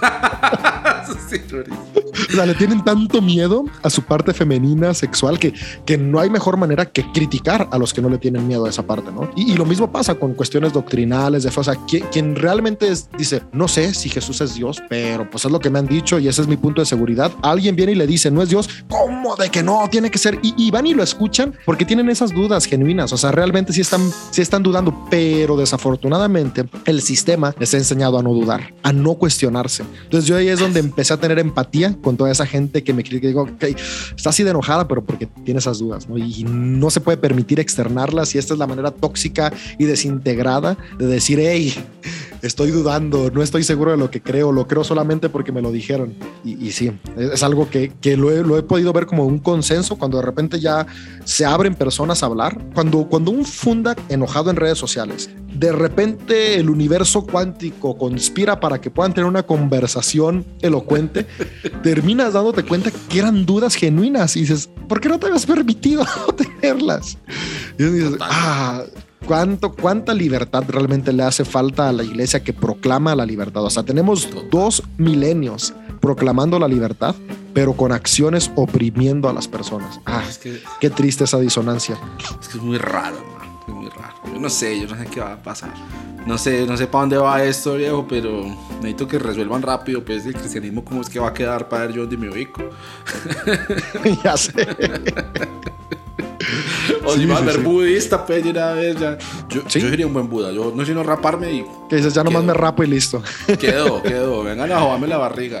o sea, le tienen tanto miedo a su parte femenina, sexual, que, que no hay mejor manera que criticar a los que no le tienen miedo a esa parte, ¿no? Y, lo mismo pasa con cuestiones doctrinales, de fe. O sea, quien, realmente dice, no sé si Jesús es Dios, pero pues es lo que me han dicho y ese es mi punto de seguridad. Alguien viene y le dice, no es Dios, ¿cómo de que no? Tiene que ser. Y, van y lo escuchan porque tienen esas dudas genuinas. O sea, realmente sí están, sí están dudando, pero desafortunadamente el sistema les ha enseñado a no dudar, a no cuestionarse. Entonces yo ahí es donde empecé a tener empatía con toda esa gente que me critica. Digo, ok, está así de enojada, pero porque tiene esas dudas, ¿no? Y no se puede permitir externarlas y esta es la manera tóxica y desintegrada de decir, hey, estoy dudando, no estoy seguro de lo que creo, lo creo solamente porque me lo dijeron. Y, sí, es algo que, que lo, he, lo, he, podido ver como un consenso cuando de repente ya se abren personas a hablar. Cuando, cuando un funda enojado en redes sociales, de repente el universo cuántico conspira para que puedan tener una conversación elocuente, terminas dándote cuenta que eran dudas genuinas y dices, ¿por qué no te habías permitido tenerlas? Y dices, ah, ¿Cuánto, ¿Cuánta libertad realmente le hace falta a la iglesia que proclama la libertad? O sea, tenemos dos milenios proclamando la libertad, pero con acciones oprimiendo a las personas. Ah, es que, qué triste esa disonancia. Es que es muy raro, es muy raro. Yo no sé, yo no sé qué va a pasar. No sé, no sé para dónde va esto, viejo, pero necesito que resuelvan rápido, pues, el cristianismo, cómo es que va a quedar para ver yo dónde me ubico. ya sé. o si va a ser budista, pues, una vez ya. Yo, yo, sería un buen Buda. Yo no sino raparme y. Que dices, ya nomás me rapo y listo. Quedó, quedó. Vengan a joderme la barriga.